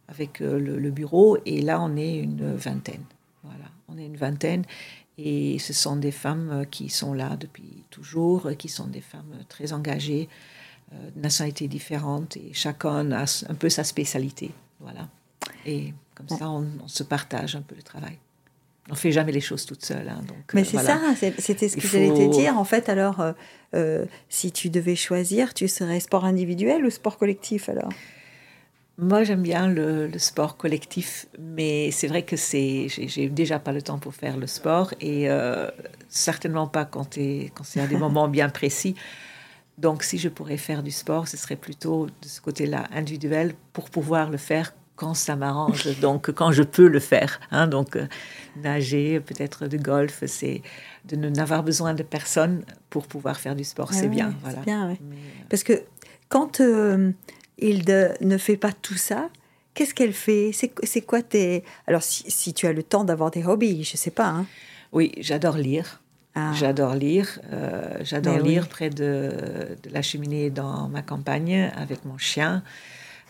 avec euh, le, bureau. Et là, on est une vingtaine. Voilà, on est une vingtaine. Et ce sont des femmes euh, qui sont là depuis toujours, qui sont des femmes très engagées, euh, de nationalités différentes, et chacun a un peu sa spécialité. Voilà. Et comme ça, on, se partage un peu le travail. On fait jamais les choses toute seule. Hein, donc, Mais c'est ça, c'était ce que j'allais te dire. En fait, alors, si tu devais choisir, tu serais sport individuel ou sport collectif alors? Moi, j'aime bien le, sport collectif, mais c'est vrai que c'est, j'ai déjà pas le temps pour faire le sport et euh, certainement pas quand, quand c'est à des moments bien précis. Donc, si je pourrais faire du sport, ce serait plutôt de ce côté-là individuel pour pouvoir le faire quand ça m'arrange, donc quand je peux le faire. Hein, donc, euh, nager, peut-être de golf, c'est de n'avoir besoin de personne pour pouvoir faire du sport, c'est bien. Voilà. bien euh, Parce que quand il ne fait pas tout ça. Qu'est-ce qu'elle fait? C'est quoi tes... Alors, si, tu as le temps d'avoir des hobbies, je ne sais pas. Hein. Oui, j'adore lire. Ah. J'adore lire. Euh, j'adore lire près de, la cheminée dans ma campagne avec mon chien.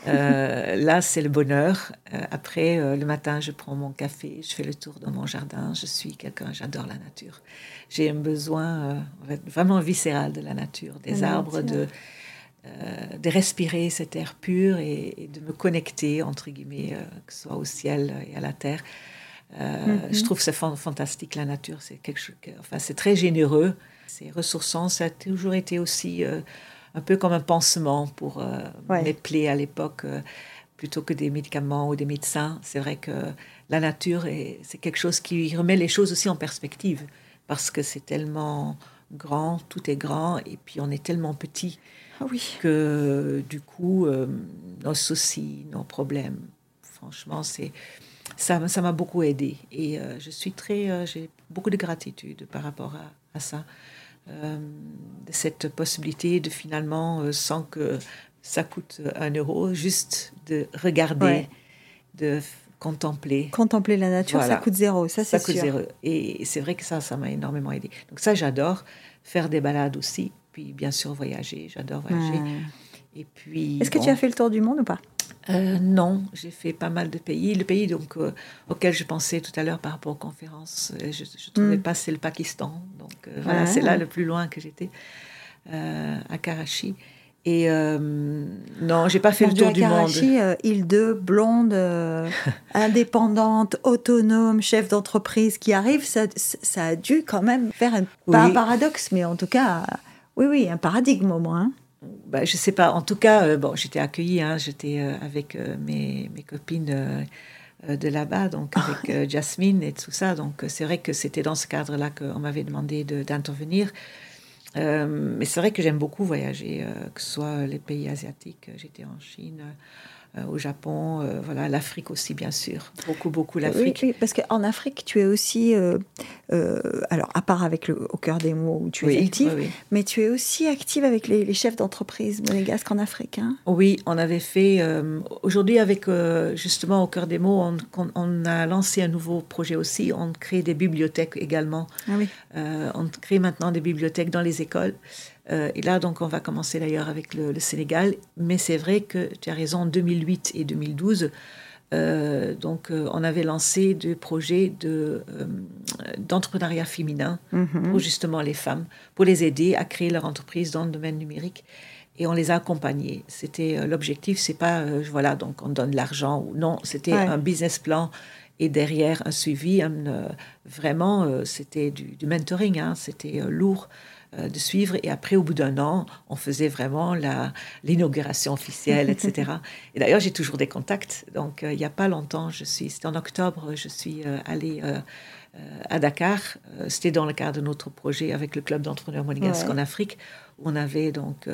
Euh, là, c'est le bonheur. Euh, après, le matin, je prends mon café, je fais le tour dans mon jardin. Je suis quelqu'un, j'adore la nature. J'ai un besoin vraiment viscéral de la nature, des arbres, de, euh, de respirer cet air pur et, de me connecter, entre guillemets, euh, que ce soit au ciel et à la terre. Euh, je mhm. trouve c'est fantastique, la nature. C'est quelque chose, enfin, c'est très généreux. C'est ressourçant. Ça a toujours été aussi un peu comme un pansement pour mes plaies à l'époque, plutôt que des médicaments ou des médecins. C'est vrai que la nature, c'est quelque chose qui remet les choses aussi en perspective, parce que c'est tellement grand, tout est grand, et puis on est tellement petit. Ah oui. Que du coup, euh, nos soucis, nos problèmes, franchement, c'est ça, ça m'a beaucoup aidé. Et euh, je suis très, euh, j'ai beaucoup de gratitude par rapport à, ça, de cette possibilité de finalement, sans que ça coûte un euro, juste de regarder, de contempler. Contempler la nature, ça coûte zéro, ça c'est sûr. coûte zéro. Et c'est vrai que ça, ça m'a énormément aidé. Donc ça, j'adore faire des balades aussi puis bien sûr voyager, j'adore voyager. Et puis. Est-ce que tu as fait le tour du monde ou pas? Euh, Non, j'ai fait pas mal de pays. Le pays donc euh, auquel je pensais tout à l'heure par rapport aux conférences, euh, je, ne trouvais hmm. pas c'est le Pakistan. Donc voilà, c'est là le plus loin que j'étais à Karachi. Et non, j'ai pas fait le tour du Karachi, monde. île de blonde, indépendante, autonome, chef d'entreprise qui arrive, ça, ça, a dû quand même faire un, pas un paradoxe, mais en tout cas oui, oui, un paradigme au moins. Bah, je sais pas. En tout cas, euh, bon, j'étais accueillie. Hein, j'étais euh, avec euh, mes, mes, copines de là-bas, donc avec Jasmine et tout ça. Donc c'est vrai que c'était dans ce cadre-là qu'on m'avait demandé d'intervenir. mais c'est vrai que j'aime beaucoup voyager, que ce soit les pays asiatiques. J'étais en Chine, au Japon, voilà, l'Afrique aussi, bien sûr. Beaucoup, beaucoup l'Afrique. Oui, oui, parce qu'en Afrique, tu es aussi euh, alors à part avec le Au cœur des mots où tu es active, mais tu es aussi active avec les, chefs d'entreprise monégasques en Afrique. Hein oui, on avait fait, aujourd'hui avec justement Au cœur des mots, on, on, a lancé un nouveau projet aussi, on crée des bibliothèques également. Ah oui. on crée maintenant des bibliothèques dans les écoles. Euh, et là, donc, on va commencer d'ailleurs avec le, Sénégal. Mais c'est vrai que tu as raison, en 2008 et 2012, euh, donc, euh, on avait lancé des projets de, d'entrepreneuriat féminin mhm. pour justement les femmes, pour les aider à créer leur entreprise dans le domaine numérique. Et on les a accompagnés. C'était l'objectif, c'est pas, voilà, donc on donne de l'argent ou non, c'était un business plan et derrière un suivi. vraiment, c'était du, du mentoring, hein, c'était lourd. Euh, de suivre. Et après, au bout d'un an, on faisait vraiment l'inauguration officielle, etc. et d'ailleurs, j'ai toujours des contacts. Donc, euh, il n'y a pas longtemps, je suis, c'était en octobre, je suis euh, allée à Dakar. c'était dans le cadre de notre projet avec le club d'entrepreneurs monégasques en Afrique, où on avait donc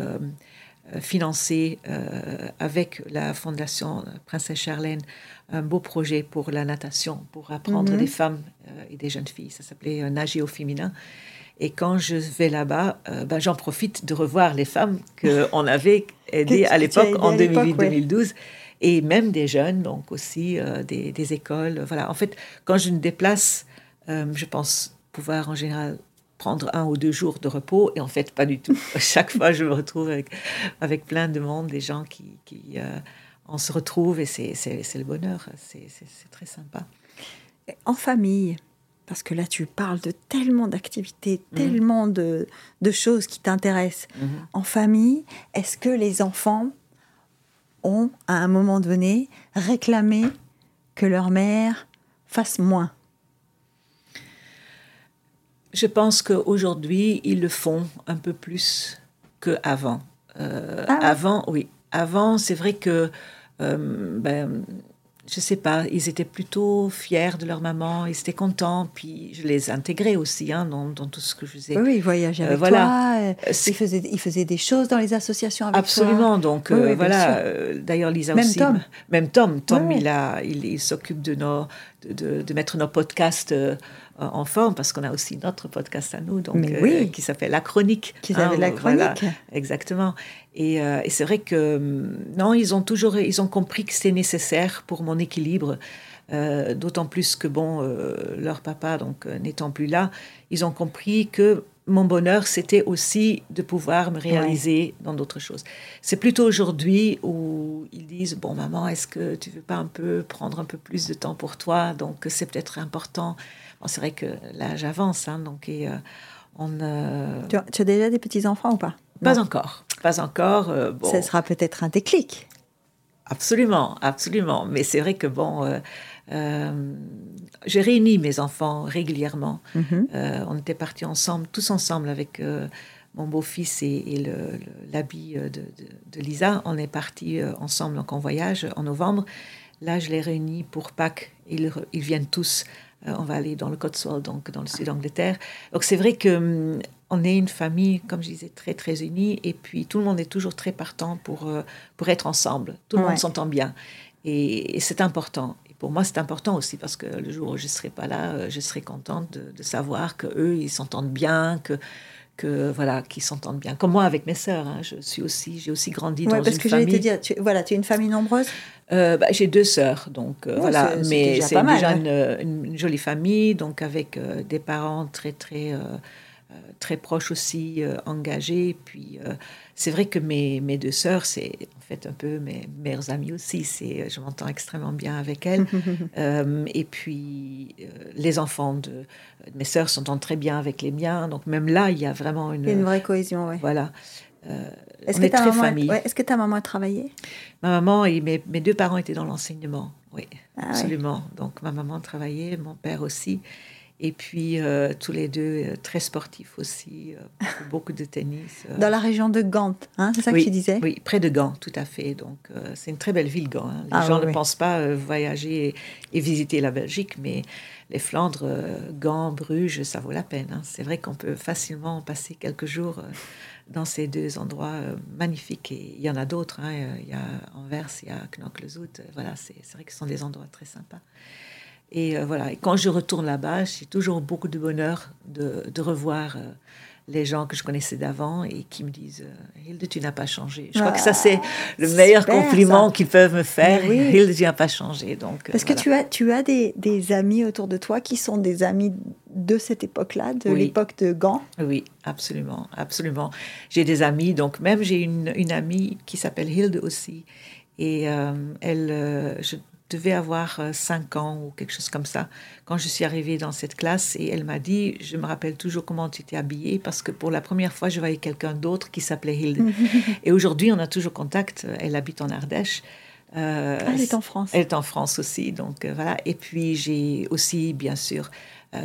financé avec la fondation Princesse Charlène un beau projet pour la natation, pour apprendre mhm. des femmes et des jeunes filles. Ça s'appelait Nager au féminin. Et quand je vais là-bas, euh, ben, j'en profite de revoir les femmes qu'on avait aidées à l'époque, en 2008-2012. Et même des jeunes, donc aussi euh, des, écoles. Voilà. En fait, quand je me déplace, euh, je pense pouvoir en général prendre un ou deux jours de repos. Et en fait, pas du tout. Chaque fois, je me retrouve avec, avec plein de monde, des gens qui. qui on se retrouve et c'est le bonheur. C'est très sympa. En famille, parce que là, tu parles de tellement d'activités, tellement de, choses qui t'intéressent. Mhm. En famille, est-ce que les enfants ont, à un moment donné, réclamé que leur mère fasse moins? Je pense qu'aujourd'hui, ils le font un peu plus qu'avant. Euh, ah Avant, oui. Avant, c'est vrai que euh, ben, je sais pas, ils étaient plutôt fiers de leur maman, ils étaient contents, puis je les intégrais aussi hein, dans, tout ce que je faisais. Oui, ils voyageaient avec euh, voilà. toi, euh, ils, faisaient, ils faisaient des choses dans les associations avec Absolument, donc euh, voilà, d'ailleurs Lisa même aussi. Tom. Même Tom. Tom, il, a, il, s'occupe de, nos, de, de, mettre nos podcasts en forme parce qu'on a aussi notre podcast à nous donc qui s'appelle La Chronique. Qui s'appelle La Chronique. exactement. Euh, et, c'est vrai que hum, non, ils ont toujours, ils ont compris que c'était nécessaire pour mon équilibre. Euh, d'autant plus que bon, euh, leur papa donc n'étant plus là, ils ont compris que mon bonheur c'était aussi de pouvoir me réaliser dans d'autres choses. C'est plutôt aujourd'hui où ils disent bon maman, est-ce que tu veux pas un peu prendre un peu plus de temps pour toi? Donc c'est peut-être important. C'est vrai que l'âge avance, hein, donc et, on. Tu as, tu as déjà des petits enfants ou pas? Pas encore. Pas encore. Euh, bon. Ça sera peut-être un déclic. Absolument, absolument. Mais c'est vrai que bon, euh, euh, j'ai réuni mes enfants régulièrement. Mhm. on était partis ensemble, tous ensemble avec mon beau-fils et, l'habit de, Lisa. On est partis ensemble donc en voyage en novembre. Là, je les réunis pour Pâques. Ils, ils viennent tous. On va aller dans le Cotswold, donc dans le sud d'Angleterre. Donc c'est vrai que hum, on est une famille, comme je disais, très très unie, et puis tout le monde est toujours très partant pour, euh, pour être ensemble. Tout le monde s'entend bien. Et, c'est important. Et pour moi, c'est important aussi parce que le jour où je ne serai pas là, euh, je serai contente de, savoir que eux, ils s'entendent bien, que que voilà, qu'ils s'entendent bien. Comme moi avec mes sœurs, hein, je suis aussi, j'ai aussi grandi dans parce une que famille. dire, tu, voilà, tu es une famille nombreuse? Euh, bah, j'ai deux sœurs, donc voilà, mais c'est déjà, hein. une, jolie famille, donc avec des parents très très euh, très proches aussi, euh, engagés. Puis euh, c'est vrai que mes, mes deux sœurs, c'est en fait un peu mes meilleures amies aussi. C'est, je m'entends extrêmement bien avec elles. et puis les enfants de, mes sœurs s'entendent très bien avec les miens. Donc même là, il y a vraiment une, une vraie cohésion. Ouais. Voilà. est-ce, que ta maman, est-ce que ta maman a travaillé? Ma maman et mes, mes, deux parents étaient dans l'enseignement. Oui, ah absolument. Donc ma maman travaillait, mon père aussi. Et puis, euh, tous les deux euh, très sportifs aussi, euh, beaucoup de tennis. Dans la région de Gand, hein, c'est ça que tu disais? Oui, près de Gand, tout à fait. Donc, c'est une très belle ville, Gand. Hein. Les ah gens ne pensent pas voyager et, visiter la Belgique, mais les Flandres, Gand, Bruges, ça vaut la peine. Hein. C'est vrai qu'on peut facilement passer quelques jours dans ces deux endroits magnifiques. Et il y en a d'autres. Il y a Anvers, il y a Knokke-le-Zout. Voilà, c'est vrai que ce sont des endroits très sympas. Et voilà, et quand je retourne là-bas, j'ai toujours beaucoup de bonheur de, de revoir les gens que je connaissais d'avant et qui me disent euh, Hilde, tu n'as pas changé. Je crois que ça, ah, c'est le meilleur compliment qu'ils peuvent me faire. Oui. Hilde, tu n'as pas changé. Donc, euh, Parce que tu as, tu as des, des, amis autour de toi qui sont des amis de cette époque-là, de l'époque de Gand Oui, absolument, absolument. J'ai des amis, donc même j'ai une, une amie qui s'appelle Hilde aussi. Et euh, elle, je devais avoir 5 euh, ans ou quelque chose comme ça quand je suis arrivée dans cette classe et elle m'a dit, je me rappelle toujours comment tu étais habillée parce que pour la première fois je voyais quelqu'un d'autre qui s'appelait Hilde. et aujourd'hui on a toujours contact, elle habite en Ardèche. Euh, ah, elle est en France. Elle est en France aussi, donc euh, voilà. Et puis j'ai aussi, bien sûr,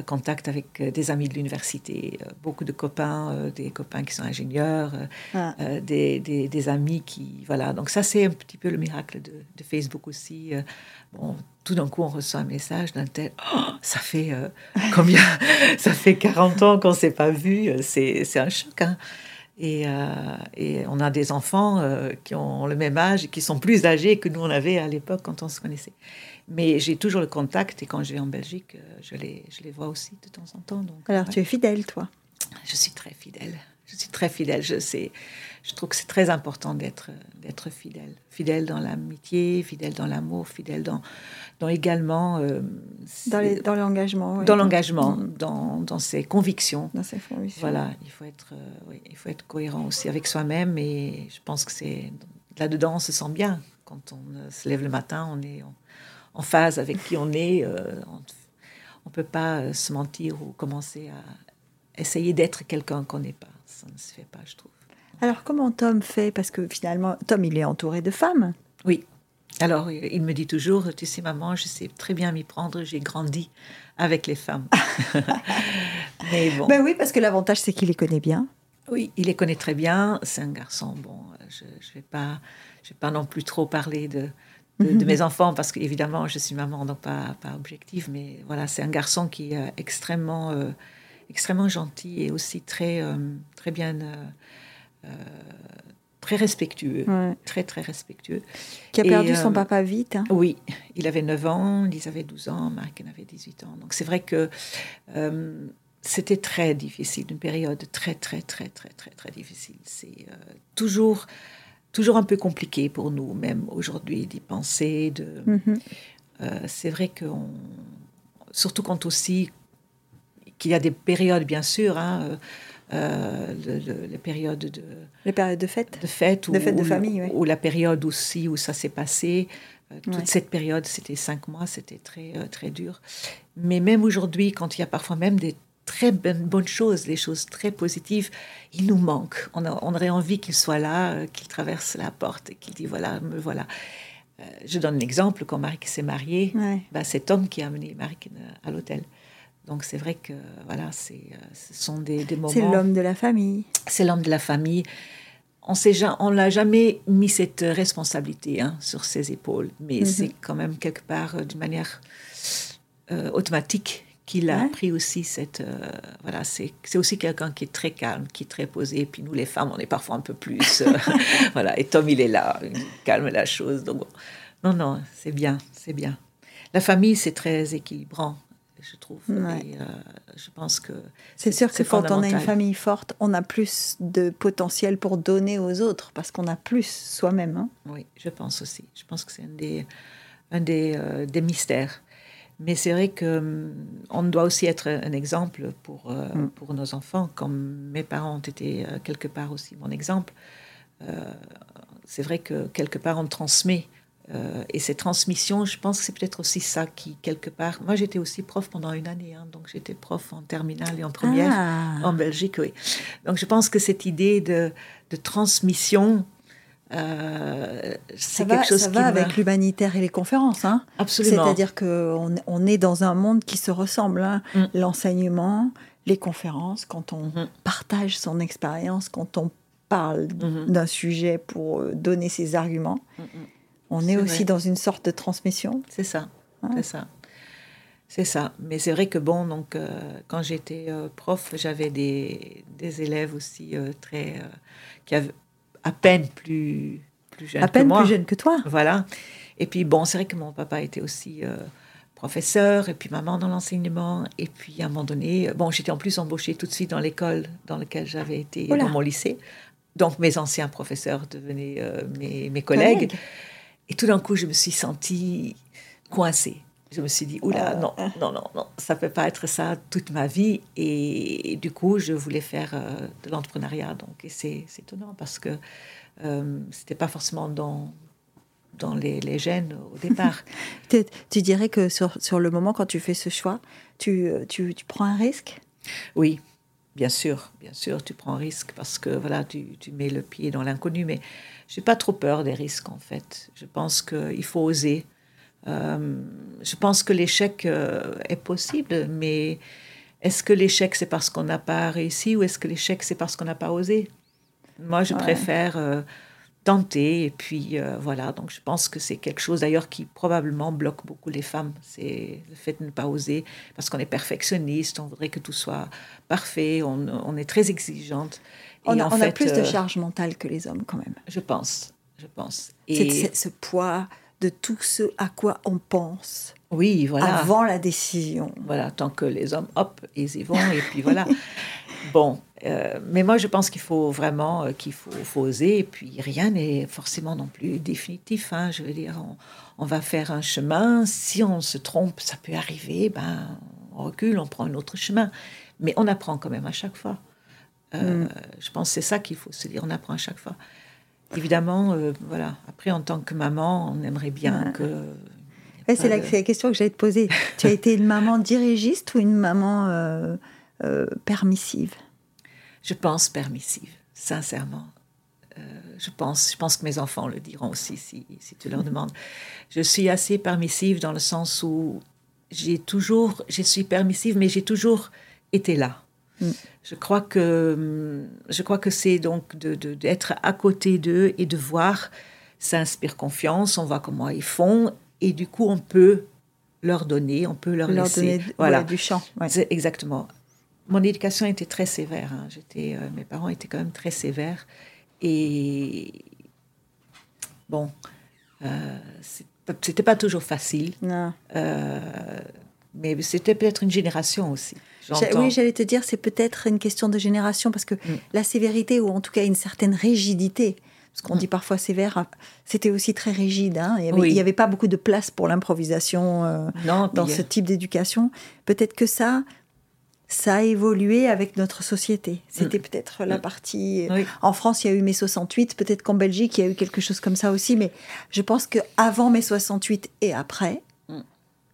contact avec euh, des amis de l'université, euh, beaucoup de copains, des copains qui sont ingénieurs, ah. des, des, amis qui... Voilà, donc ça c'est un petit peu le miracle de, de Facebook aussi. bon, tout d'un coup on reçoit un message d'un tel, oh, ça fait combien? Ça fait 40 ans qu'on ne s'est pas vu, c'est un choc. Hein. Et, et, on a des enfants qui ont le même âge et qui sont plus âgés que nous on avait à l'époque quand on se connaissait. Mais j'ai toujours le contact et quand je vais en Belgique, euh, je les, je les vois aussi de temps en temps. Donc, Alors tu es fidèle, toi? Je suis très fidèle. Je suis très fidèle. Je, sais, je trouve que c'est très important d'être, d'être fidèle. Fidèle dans l'amitié, fidèle dans l'amour, fidèle dans, dans également... Euh, dans, l'engagement. Dans l'engagement, mm. dans, dans, ses convictions. Dans ses convictions. Voilà, il faut, être, euh, oui, il faut être cohérent aussi avec soi-même et je pense que c'est... Là-dedans, on se sent bien. Quand on se lève le matin, on est en phase avec qui on est. Euh, on ne peut pas euh, se mentir ou commencer à essayer d'être quelqu'un qu'on n'est pas. Ça ne se fait pas, je trouve. Alors comment Tom fait? Parce que finalement, Tom, il est entouré de femmes. Oui. Alors, il me dit toujours, tu sais, maman, je sais très bien m'y prendre, j'ai grandi avec les femmes. Mais bon. Ben oui, parce que l'avantage, c'est qu'il les connaît bien. Oui, il les connaît très bien. C'est un garçon, bon, je ne vais, pas, je vais pas non plus trop parler de, de, mes enfants, parce qu'évidemment, je suis maman, donc pas, pas objective, mais voilà, c'est un garçon qui est extrêmement, euh, extrêmement gentil et aussi très, euh, très bien, euh, très respectueux, très, très respectueux. Qui a perdu son papa vite. Hein. Oui, il avait 9 ans, Lise avait 12 ans, Marc en avait 18 ans. Donc c'est vrai que c'était très difficile, une période très, très, très, très, très, très difficile. C'est toujours toujours un peu compliqué pour nous, même aujourd'hui, d'y penser. De, mhm. euh, c'est vrai que, surtout quand aussi qu'il y a des périodes, bien sûr, hein, euh, euh, les périodes de les périodes de fête, de fête, ou, de, fête de famille, ou la période aussi où ça s'est passé. toute cette période, c'était cinq mois, c'était très très dur. Mais même aujourd'hui, quand il y a parfois même des très bonnes, choses, des choses très positives, il nous manque. On, aurait envie qu'il soit là, euh, qu'il traverse la porte et qu'il dit voilà, me voilà. Euh, je donne l'exemple, quand Marie s'est mariée, bah, c'est Tom qui a amené Marie à l'hôtel. Donc c'est vrai que voilà, c'est, euh, ce sont des, moments. C'est l'homme de la famille. C'est l'homme de la famille. On ne l'a jamais mis cette responsabilité hein, sur ses épaules, mais mhm. c'est quand même quelque part d'une manière automatique qu'il a pris aussi cette. Euh, voilà, c'est aussi quelqu'un qui est très calme, qui est très posé. Et puis nous, les femmes, on est parfois un peu plus. Euh, voilà, et Tom, il est là, il calme la chose. Donc, non, non, c'est bien, c'est bien. La famille, c'est très équilibrant, je trouve. Et, euh, je pense que. C'est sûr que quand on a une famille forte, on a plus de potentiel pour donner aux autres, parce qu'on a plus soi-même. Hein. Oui, je pense aussi. Je pense que c'est un des, un des, des mystères mais c'est vrai que hum, on doit aussi être un exemple pour, euh, mm. pour nos enfants, comme mes parents ont été euh, quelque part aussi mon exemple. Euh, c'est vrai que quelque part on transmet. Et ces transmissions, je pense que c'est peut-être aussi ça qui, quelque part. Moi, j'étais aussi prof pendant une année, hein, donc j'étais prof en terminale et en première ah. en Belgique, oui. Donc je pense que cette idée de, de transmission, euh, c'est quelque chose ça va avec l'humanitaire et les conférences. Hein Absolument. C'est-à-dire qu'on on est dans un monde qui se ressemble. Hein. Mm. L'enseignement, les conférences, quand on mm. partage son expérience, quand on parle mm-hmm. d'un sujet pour euh, donner ses arguments, on est, aussi dans une sorte de transmission. C'est ça. C'est ça. C'est ça. Mais c'est vrai que bon, donc euh, quand j'étais prof, j'avais des, des, élèves aussi très qui avaient à peine plus, plus jeune à peine que moi. plus jeune que toi. Voilà. Et puis bon, c'est vrai que mon papa était aussi euh, professeur, et puis maman dans l'enseignement. Et puis à un moment donné, bon, j'étais en plus embauchée tout de suite dans l'école dans laquelle j'avais été, dans mon lycée. Donc mes anciens professeurs devenaient euh, mes, mes, collègues. Et tout d'un coup, je me suis sentie coincée. Je me suis dit, oula, non, non, non, non, ça ne peut pas être ça toute ma vie. Et, du coup, je voulais faire de l'entrepreneuriat. Donc, et c'est étonnant parce que euh, c'était pas forcément dans, dans les, les gènes au départ. tu, dirais que sur, sur, le moment, quand tu fais ce choix, tu, tu, tu prends un risque? Oui, bien sûr, bien sûr, tu prends un risque parce que voilà, tu, tu mets le pied dans l'inconnu. Mais j'ai pas trop peur des risques en fait. Je pense qu'il faut oser. Euh, je pense que l'échec euh, est possible, mais est-ce que l'échec c'est parce qu'on n'a pas réussi ou est-ce que l'échec c'est parce qu'on n'a pas osé? Moi, je préfère euh, tenter et puis voilà. Donc, je pense que c'est quelque chose d'ailleurs qui probablement bloque beaucoup les femmes. C'est le fait de ne pas oser parce qu'on est perfectionniste, on voudrait que tout soit parfait, on, est très exigeante. On, a, a, plus de charge mentale que les hommes quand même. Je pense, je pense. Et ce poids de tout ce à quoi on pense. Oui, voilà. Avant la décision. Voilà, tant que les hommes, hop, ils y vont, et puis voilà. Bon, euh, mais moi je pense qu'il faut vraiment euh, qu'il faut, faut, oser, et puis rien n'est forcément non plus définitif. Hein, je veux dire, on, va faire un chemin, si on se trompe, ça peut arriver, ben, on recule, on prend un autre chemin, mais on apprend quand même à chaque fois. Euh, mm. Je pense que c'est ça qu'il faut se dire, on apprend à chaque fois évidemment, voilà. Après, en tant que maman, on aimerait bien que. c'est la, question que j'allais te poser. tu as été une maman dirigiste ou une maman euh, euh, permissive? Je pense permissive, sincèrement. je, pense, je pense que mes enfants le diront aussi si, si tu leur demandes. Je suis assez permissive dans le sens où j'ai toujours, je suis permissive, mais j'ai toujours été là. Mm. Je crois que, je crois que c'est donc d'être de, à côté d'eux et de voir, ça inspire confiance, on voit comment ils font, et du coup, on peut leur donner, on peut leur, laisser voilà. du champ. Exactement. Mon éducation était très sévère. Hein. J'étais, euh, mes parents étaient quand même très sévères. Et bon, euh, c'était pas toujours facile. Non. Euh, mais c'était peut-être une génération aussi. Oui, j'allais te dire, c'est peut-être une question de génération, parce que mm. la sévérité, ou en tout cas une certaine rigidité, parce qu'on mm. dit parfois sévère, c'était aussi très rigide. Hein. Il n'y avait, pas beaucoup de place pour l'improvisation euh, dans ce type d'éducation. Peut-être que ça, ça a évolué avec notre société. C'était mm. peut-être la partie. En France, il y a eu mai 68. Peut-être qu'en Belgique, il y a eu quelque chose comme ça aussi. Mais je pense que avant mai 68 et après,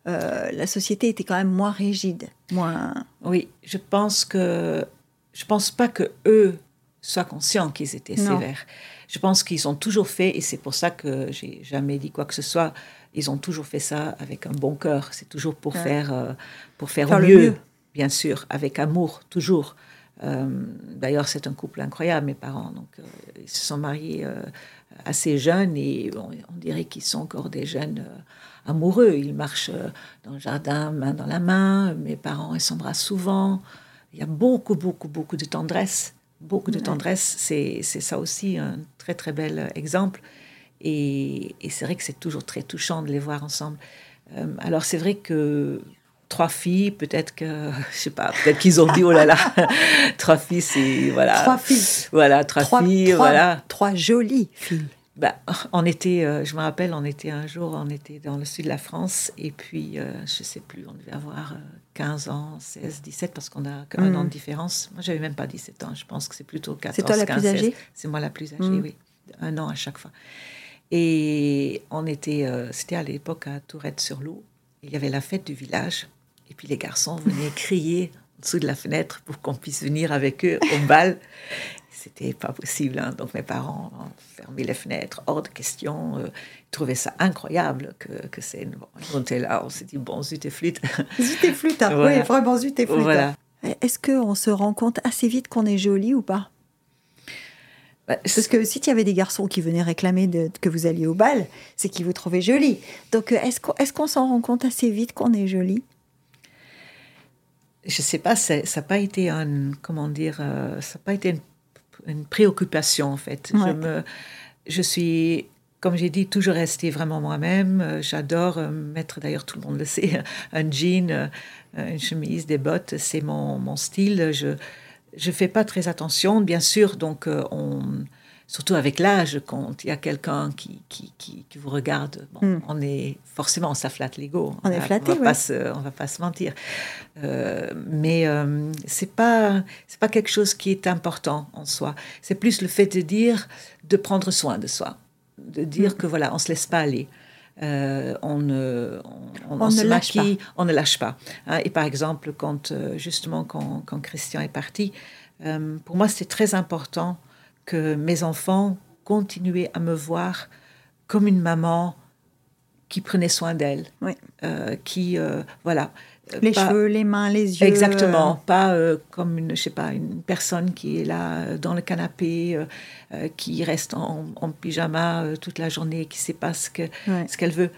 euh, la société était quand même moins rigide, moins. Oui, je pense que je pense pas que eux soient conscients qu'ils étaient sévères. Je pense qu'ils ont toujours fait, et c'est pour ça que j'ai jamais dit quoi que ce soit. Ils ont toujours fait ça avec un bon cœur. C'est toujours pour faire euh, pour faire, au mieux, bien sûr, avec amour, toujours. Euh, d'ailleurs, c'est un couple incroyable, mes parents. Donc, ils se sont mariés assez jeunes et on, on dirait qu'ils sont encore des jeunes amoureux. Ils marchent euh, dans le jardin main dans la main. Mes parents, ils s'embrassent souvent. Il y a beaucoup, beaucoup, beaucoup de tendresse. Beaucoup de tendresse. C'est ça aussi un très, très bel exemple. Et, c'est vrai que c'est toujours très touchant de les voir ensemble. Euh, alors, c'est vrai que trois filles, peut-être que, je sais pas, peut-être qu'ils ont dit, oh là là, trois filles, c'est, voilà. Trois filles. Voilà, trois, filles, voilà. Trois jolies filles. Bah, on était, euh, je me rappelle, on était un jour, on était dans le sud de la France, et puis, euh, je sais plus, on devait avoir 15 euh, ans, 16, 17, parce qu'on a un an de mm. différence. Moi, j'avais même pas 17 ans, je pense que c'est plutôt 14, C'est toi la plus âgée? C'est moi la plus âgée, mm. oui. Un an à chaque fois. Et on était, c'était à l'époque à Tourette-sur-Loup, il y avait la fête du village, et puis les garçons venaient crier en dessous de la fenêtre pour qu'on puisse venir avec eux au bal c'était pas possible. Hein. Donc mes parents ont fermé les fenêtres, hors de question. Euh, ils trouvaient ça incroyable que, que c'est. Bon, on était là, on s'est dit, bon, zut et flûte. Zut et flûte, hein. oui, vraiment zut et flûte. Hein. Est-ce qu'on se rend compte assez vite qu'on est joli ou pas? Bah, Parce que si tu avais des garçons qui venaient réclamer de, que vous alliez au bal, c'est qu'ils vous trouvaient jolie. Donc euh, est-ce qu'on est s'en rend compte assez vite qu'on est jolie? Je sais pas, ça n'a pas été un, comment dire, euh, ça n'a pas été une une préoccupation en fait. Je, me, je suis comme j'ai dit, toujours rester vraiment moi-même. J'adore mettre, d'ailleurs tout le monde le sait, un jean, une chemise, des bottes, c'est mon, mon, style. Je ne fais pas très attention, bien sûr, donc on surtout avec l'âge, quand il y a quelqu'un qui, qui, qui, vous regarde, hmm. on est forcément, ça flatte l'ego. On est flatté, on va, pas se, on va pas se mentir. Euh, mais euh, c'est pas c'est pas quelque chose qui est important en soi. C'est plus le fait de dire, de prendre soin de soi, de dire hmm. que voilà, on se laisse pas aller. Euh, on, ne, on, on, ne lâche pas. on ne lâche pas. Hein. et par exemple, quand justement quand, quand, Christian est parti, pour moi c'était très important que mes enfants continuaient à me voir comme une maman qui prenait soin d'elle, euh, qui euh, voilà. Euh, les cheveux, les mains, les yeux. Exactement, pas comme une, je sais pas, une personne qui est là dans le canapé, qui reste en, pyjama toute la journée, qui ne sait pas ce que ce qu'elle veut.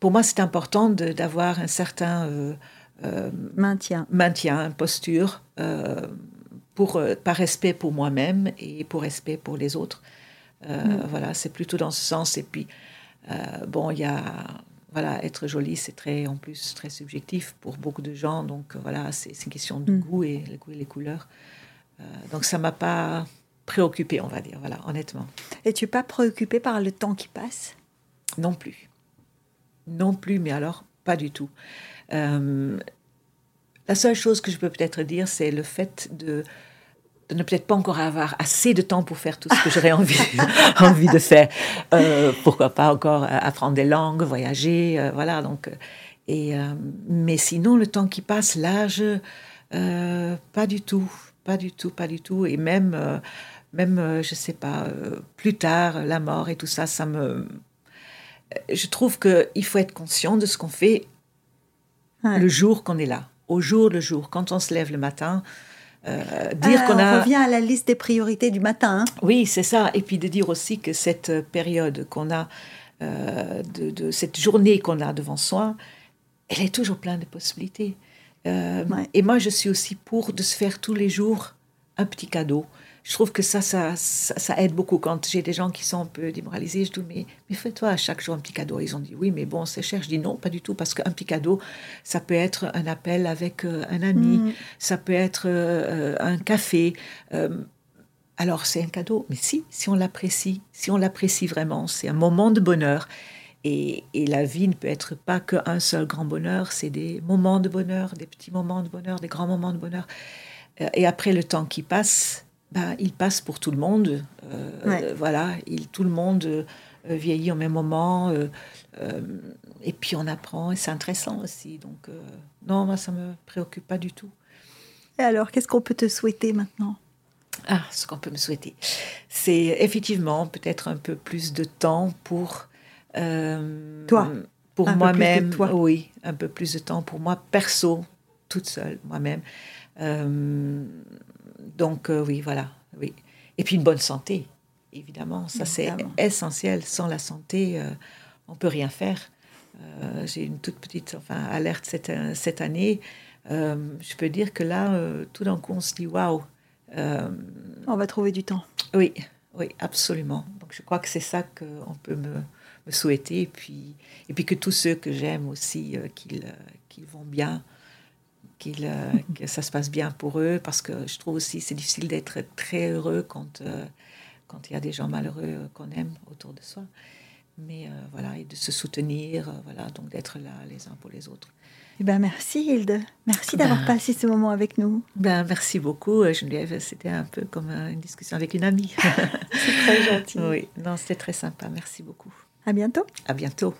Pour moi, c'est important d'avoir un certain maintien, maintien, posture pour, euh, par respect pour moi-même et pour respect pour les autres. Euh, mm. Voilà, c'est plutôt dans ce sens. Et puis, euh, bon, il y a, voilà, être jolie, c'est très, en plus, très subjectif pour beaucoup de gens. Donc, voilà, c'est une question de mm. goût, et, le goût et les couleurs. donc, ça m'a pas préoccupée, on va dire, voilà, honnêtement. Et tu n'es pas préoccupée par le temps qui passe? Non plus. Non plus, mais alors, pas du tout. La seule chose que je peux peut-être dire, c'est le fait de de ne peut-être pas encore avoir assez de temps pour faire tout ce que j'aurais envie, envie de faire. Euh, pourquoi pas encore apprendre des langues, voyager, euh, voilà. Donc, euh, et, mais sinon, le temps qui passe, l'âge, pas du tout, pas du tout, pas du tout. Et même, même je sais pas, plus tard, la mort et tout ça, ça me. Je trouve qu'il faut être conscient de ce qu'on fait le jour qu'on est là, au jour le jour. Quand on se lève le matin, euh, dire ah, qu'on a... On revient à la liste des priorités du matin. Hein. Oui, c'est ça. Et puis de dire aussi que cette période qu'on a, euh, de, cette journée qu'on a devant soi, elle est toujours pleine de possibilités. Euh, et moi, je suis aussi pour de se faire tous les jours un petit cadeau je trouve que ça ça, ça, aide beaucoup. Quand j'ai des gens qui sont un peu démoralisés, je dis mais, mais fais-toi à chaque jour un petit cadeau. Ils ont dit oui, mais bon, c'est cher. Je dis non, pas du tout, parce qu'un petit cadeau, ça peut être un appel avec euh, un ami, mm. ça peut être euh, un café. Euh, alors c'est un cadeau, mais si, si on l'apprécie, si on l'apprécie vraiment, c'est un moment de bonheur. Et, et, la vie ne peut être pas qu'un seul grand bonheur, c'est des moments de bonheur, des petits moments de bonheur, des grands moments de bonheur. Et après le temps qui passe, bah, il passe pour tout le monde. Euh, voilà, il, tout le monde euh, vieillit au même moment. Euh, et puis on apprend, et c'est intéressant aussi. Donc, non, moi, ça ne me préoccupe pas du tout. Et alors, qu'est-ce qu'on peut te souhaiter maintenant? Ah, ce qu'on peut me souhaiter, c'est effectivement peut-être un peu plus de temps pour. toi Pour moi-même. Oui, un peu plus de temps pour moi, perso, toute seule, moi-même. Donc euh, oui, voilà, oui. Et puis une bonne santé, évidemment, ça c'est essentiel. Sans la santé, euh, on peut rien faire. Euh, j'ai une toute petite enfin, alerte cette, cette année. je peux dire que là, tout d'un coup, on se dit waouh. on va trouver du temps. Oui, oui, absolument. Donc je crois que c'est ça qu'on peut me, me, souhaiter. Et puis, et puis que tous ceux que j'aime aussi, qu'ils vont bien, euh, que ça se passe bien pour eux, parce que je trouve aussi c'est difficile d'être très heureux quand euh, quand il y a des gens malheureux euh, qu'on aime autour de soi. Mais voilà, et de se soutenir, voilà, donc d'être là les uns pour les autres. Eh ben, merci Hilde. Merci d'avoir ben, passé ce moment avec nous. Ben, merci beaucoup Geneviève. C'était un peu comme une discussion avec une amie. C'est très gentil. Oui, non, c'était très sympa. Merci beaucoup. À bientôt. À bientôt.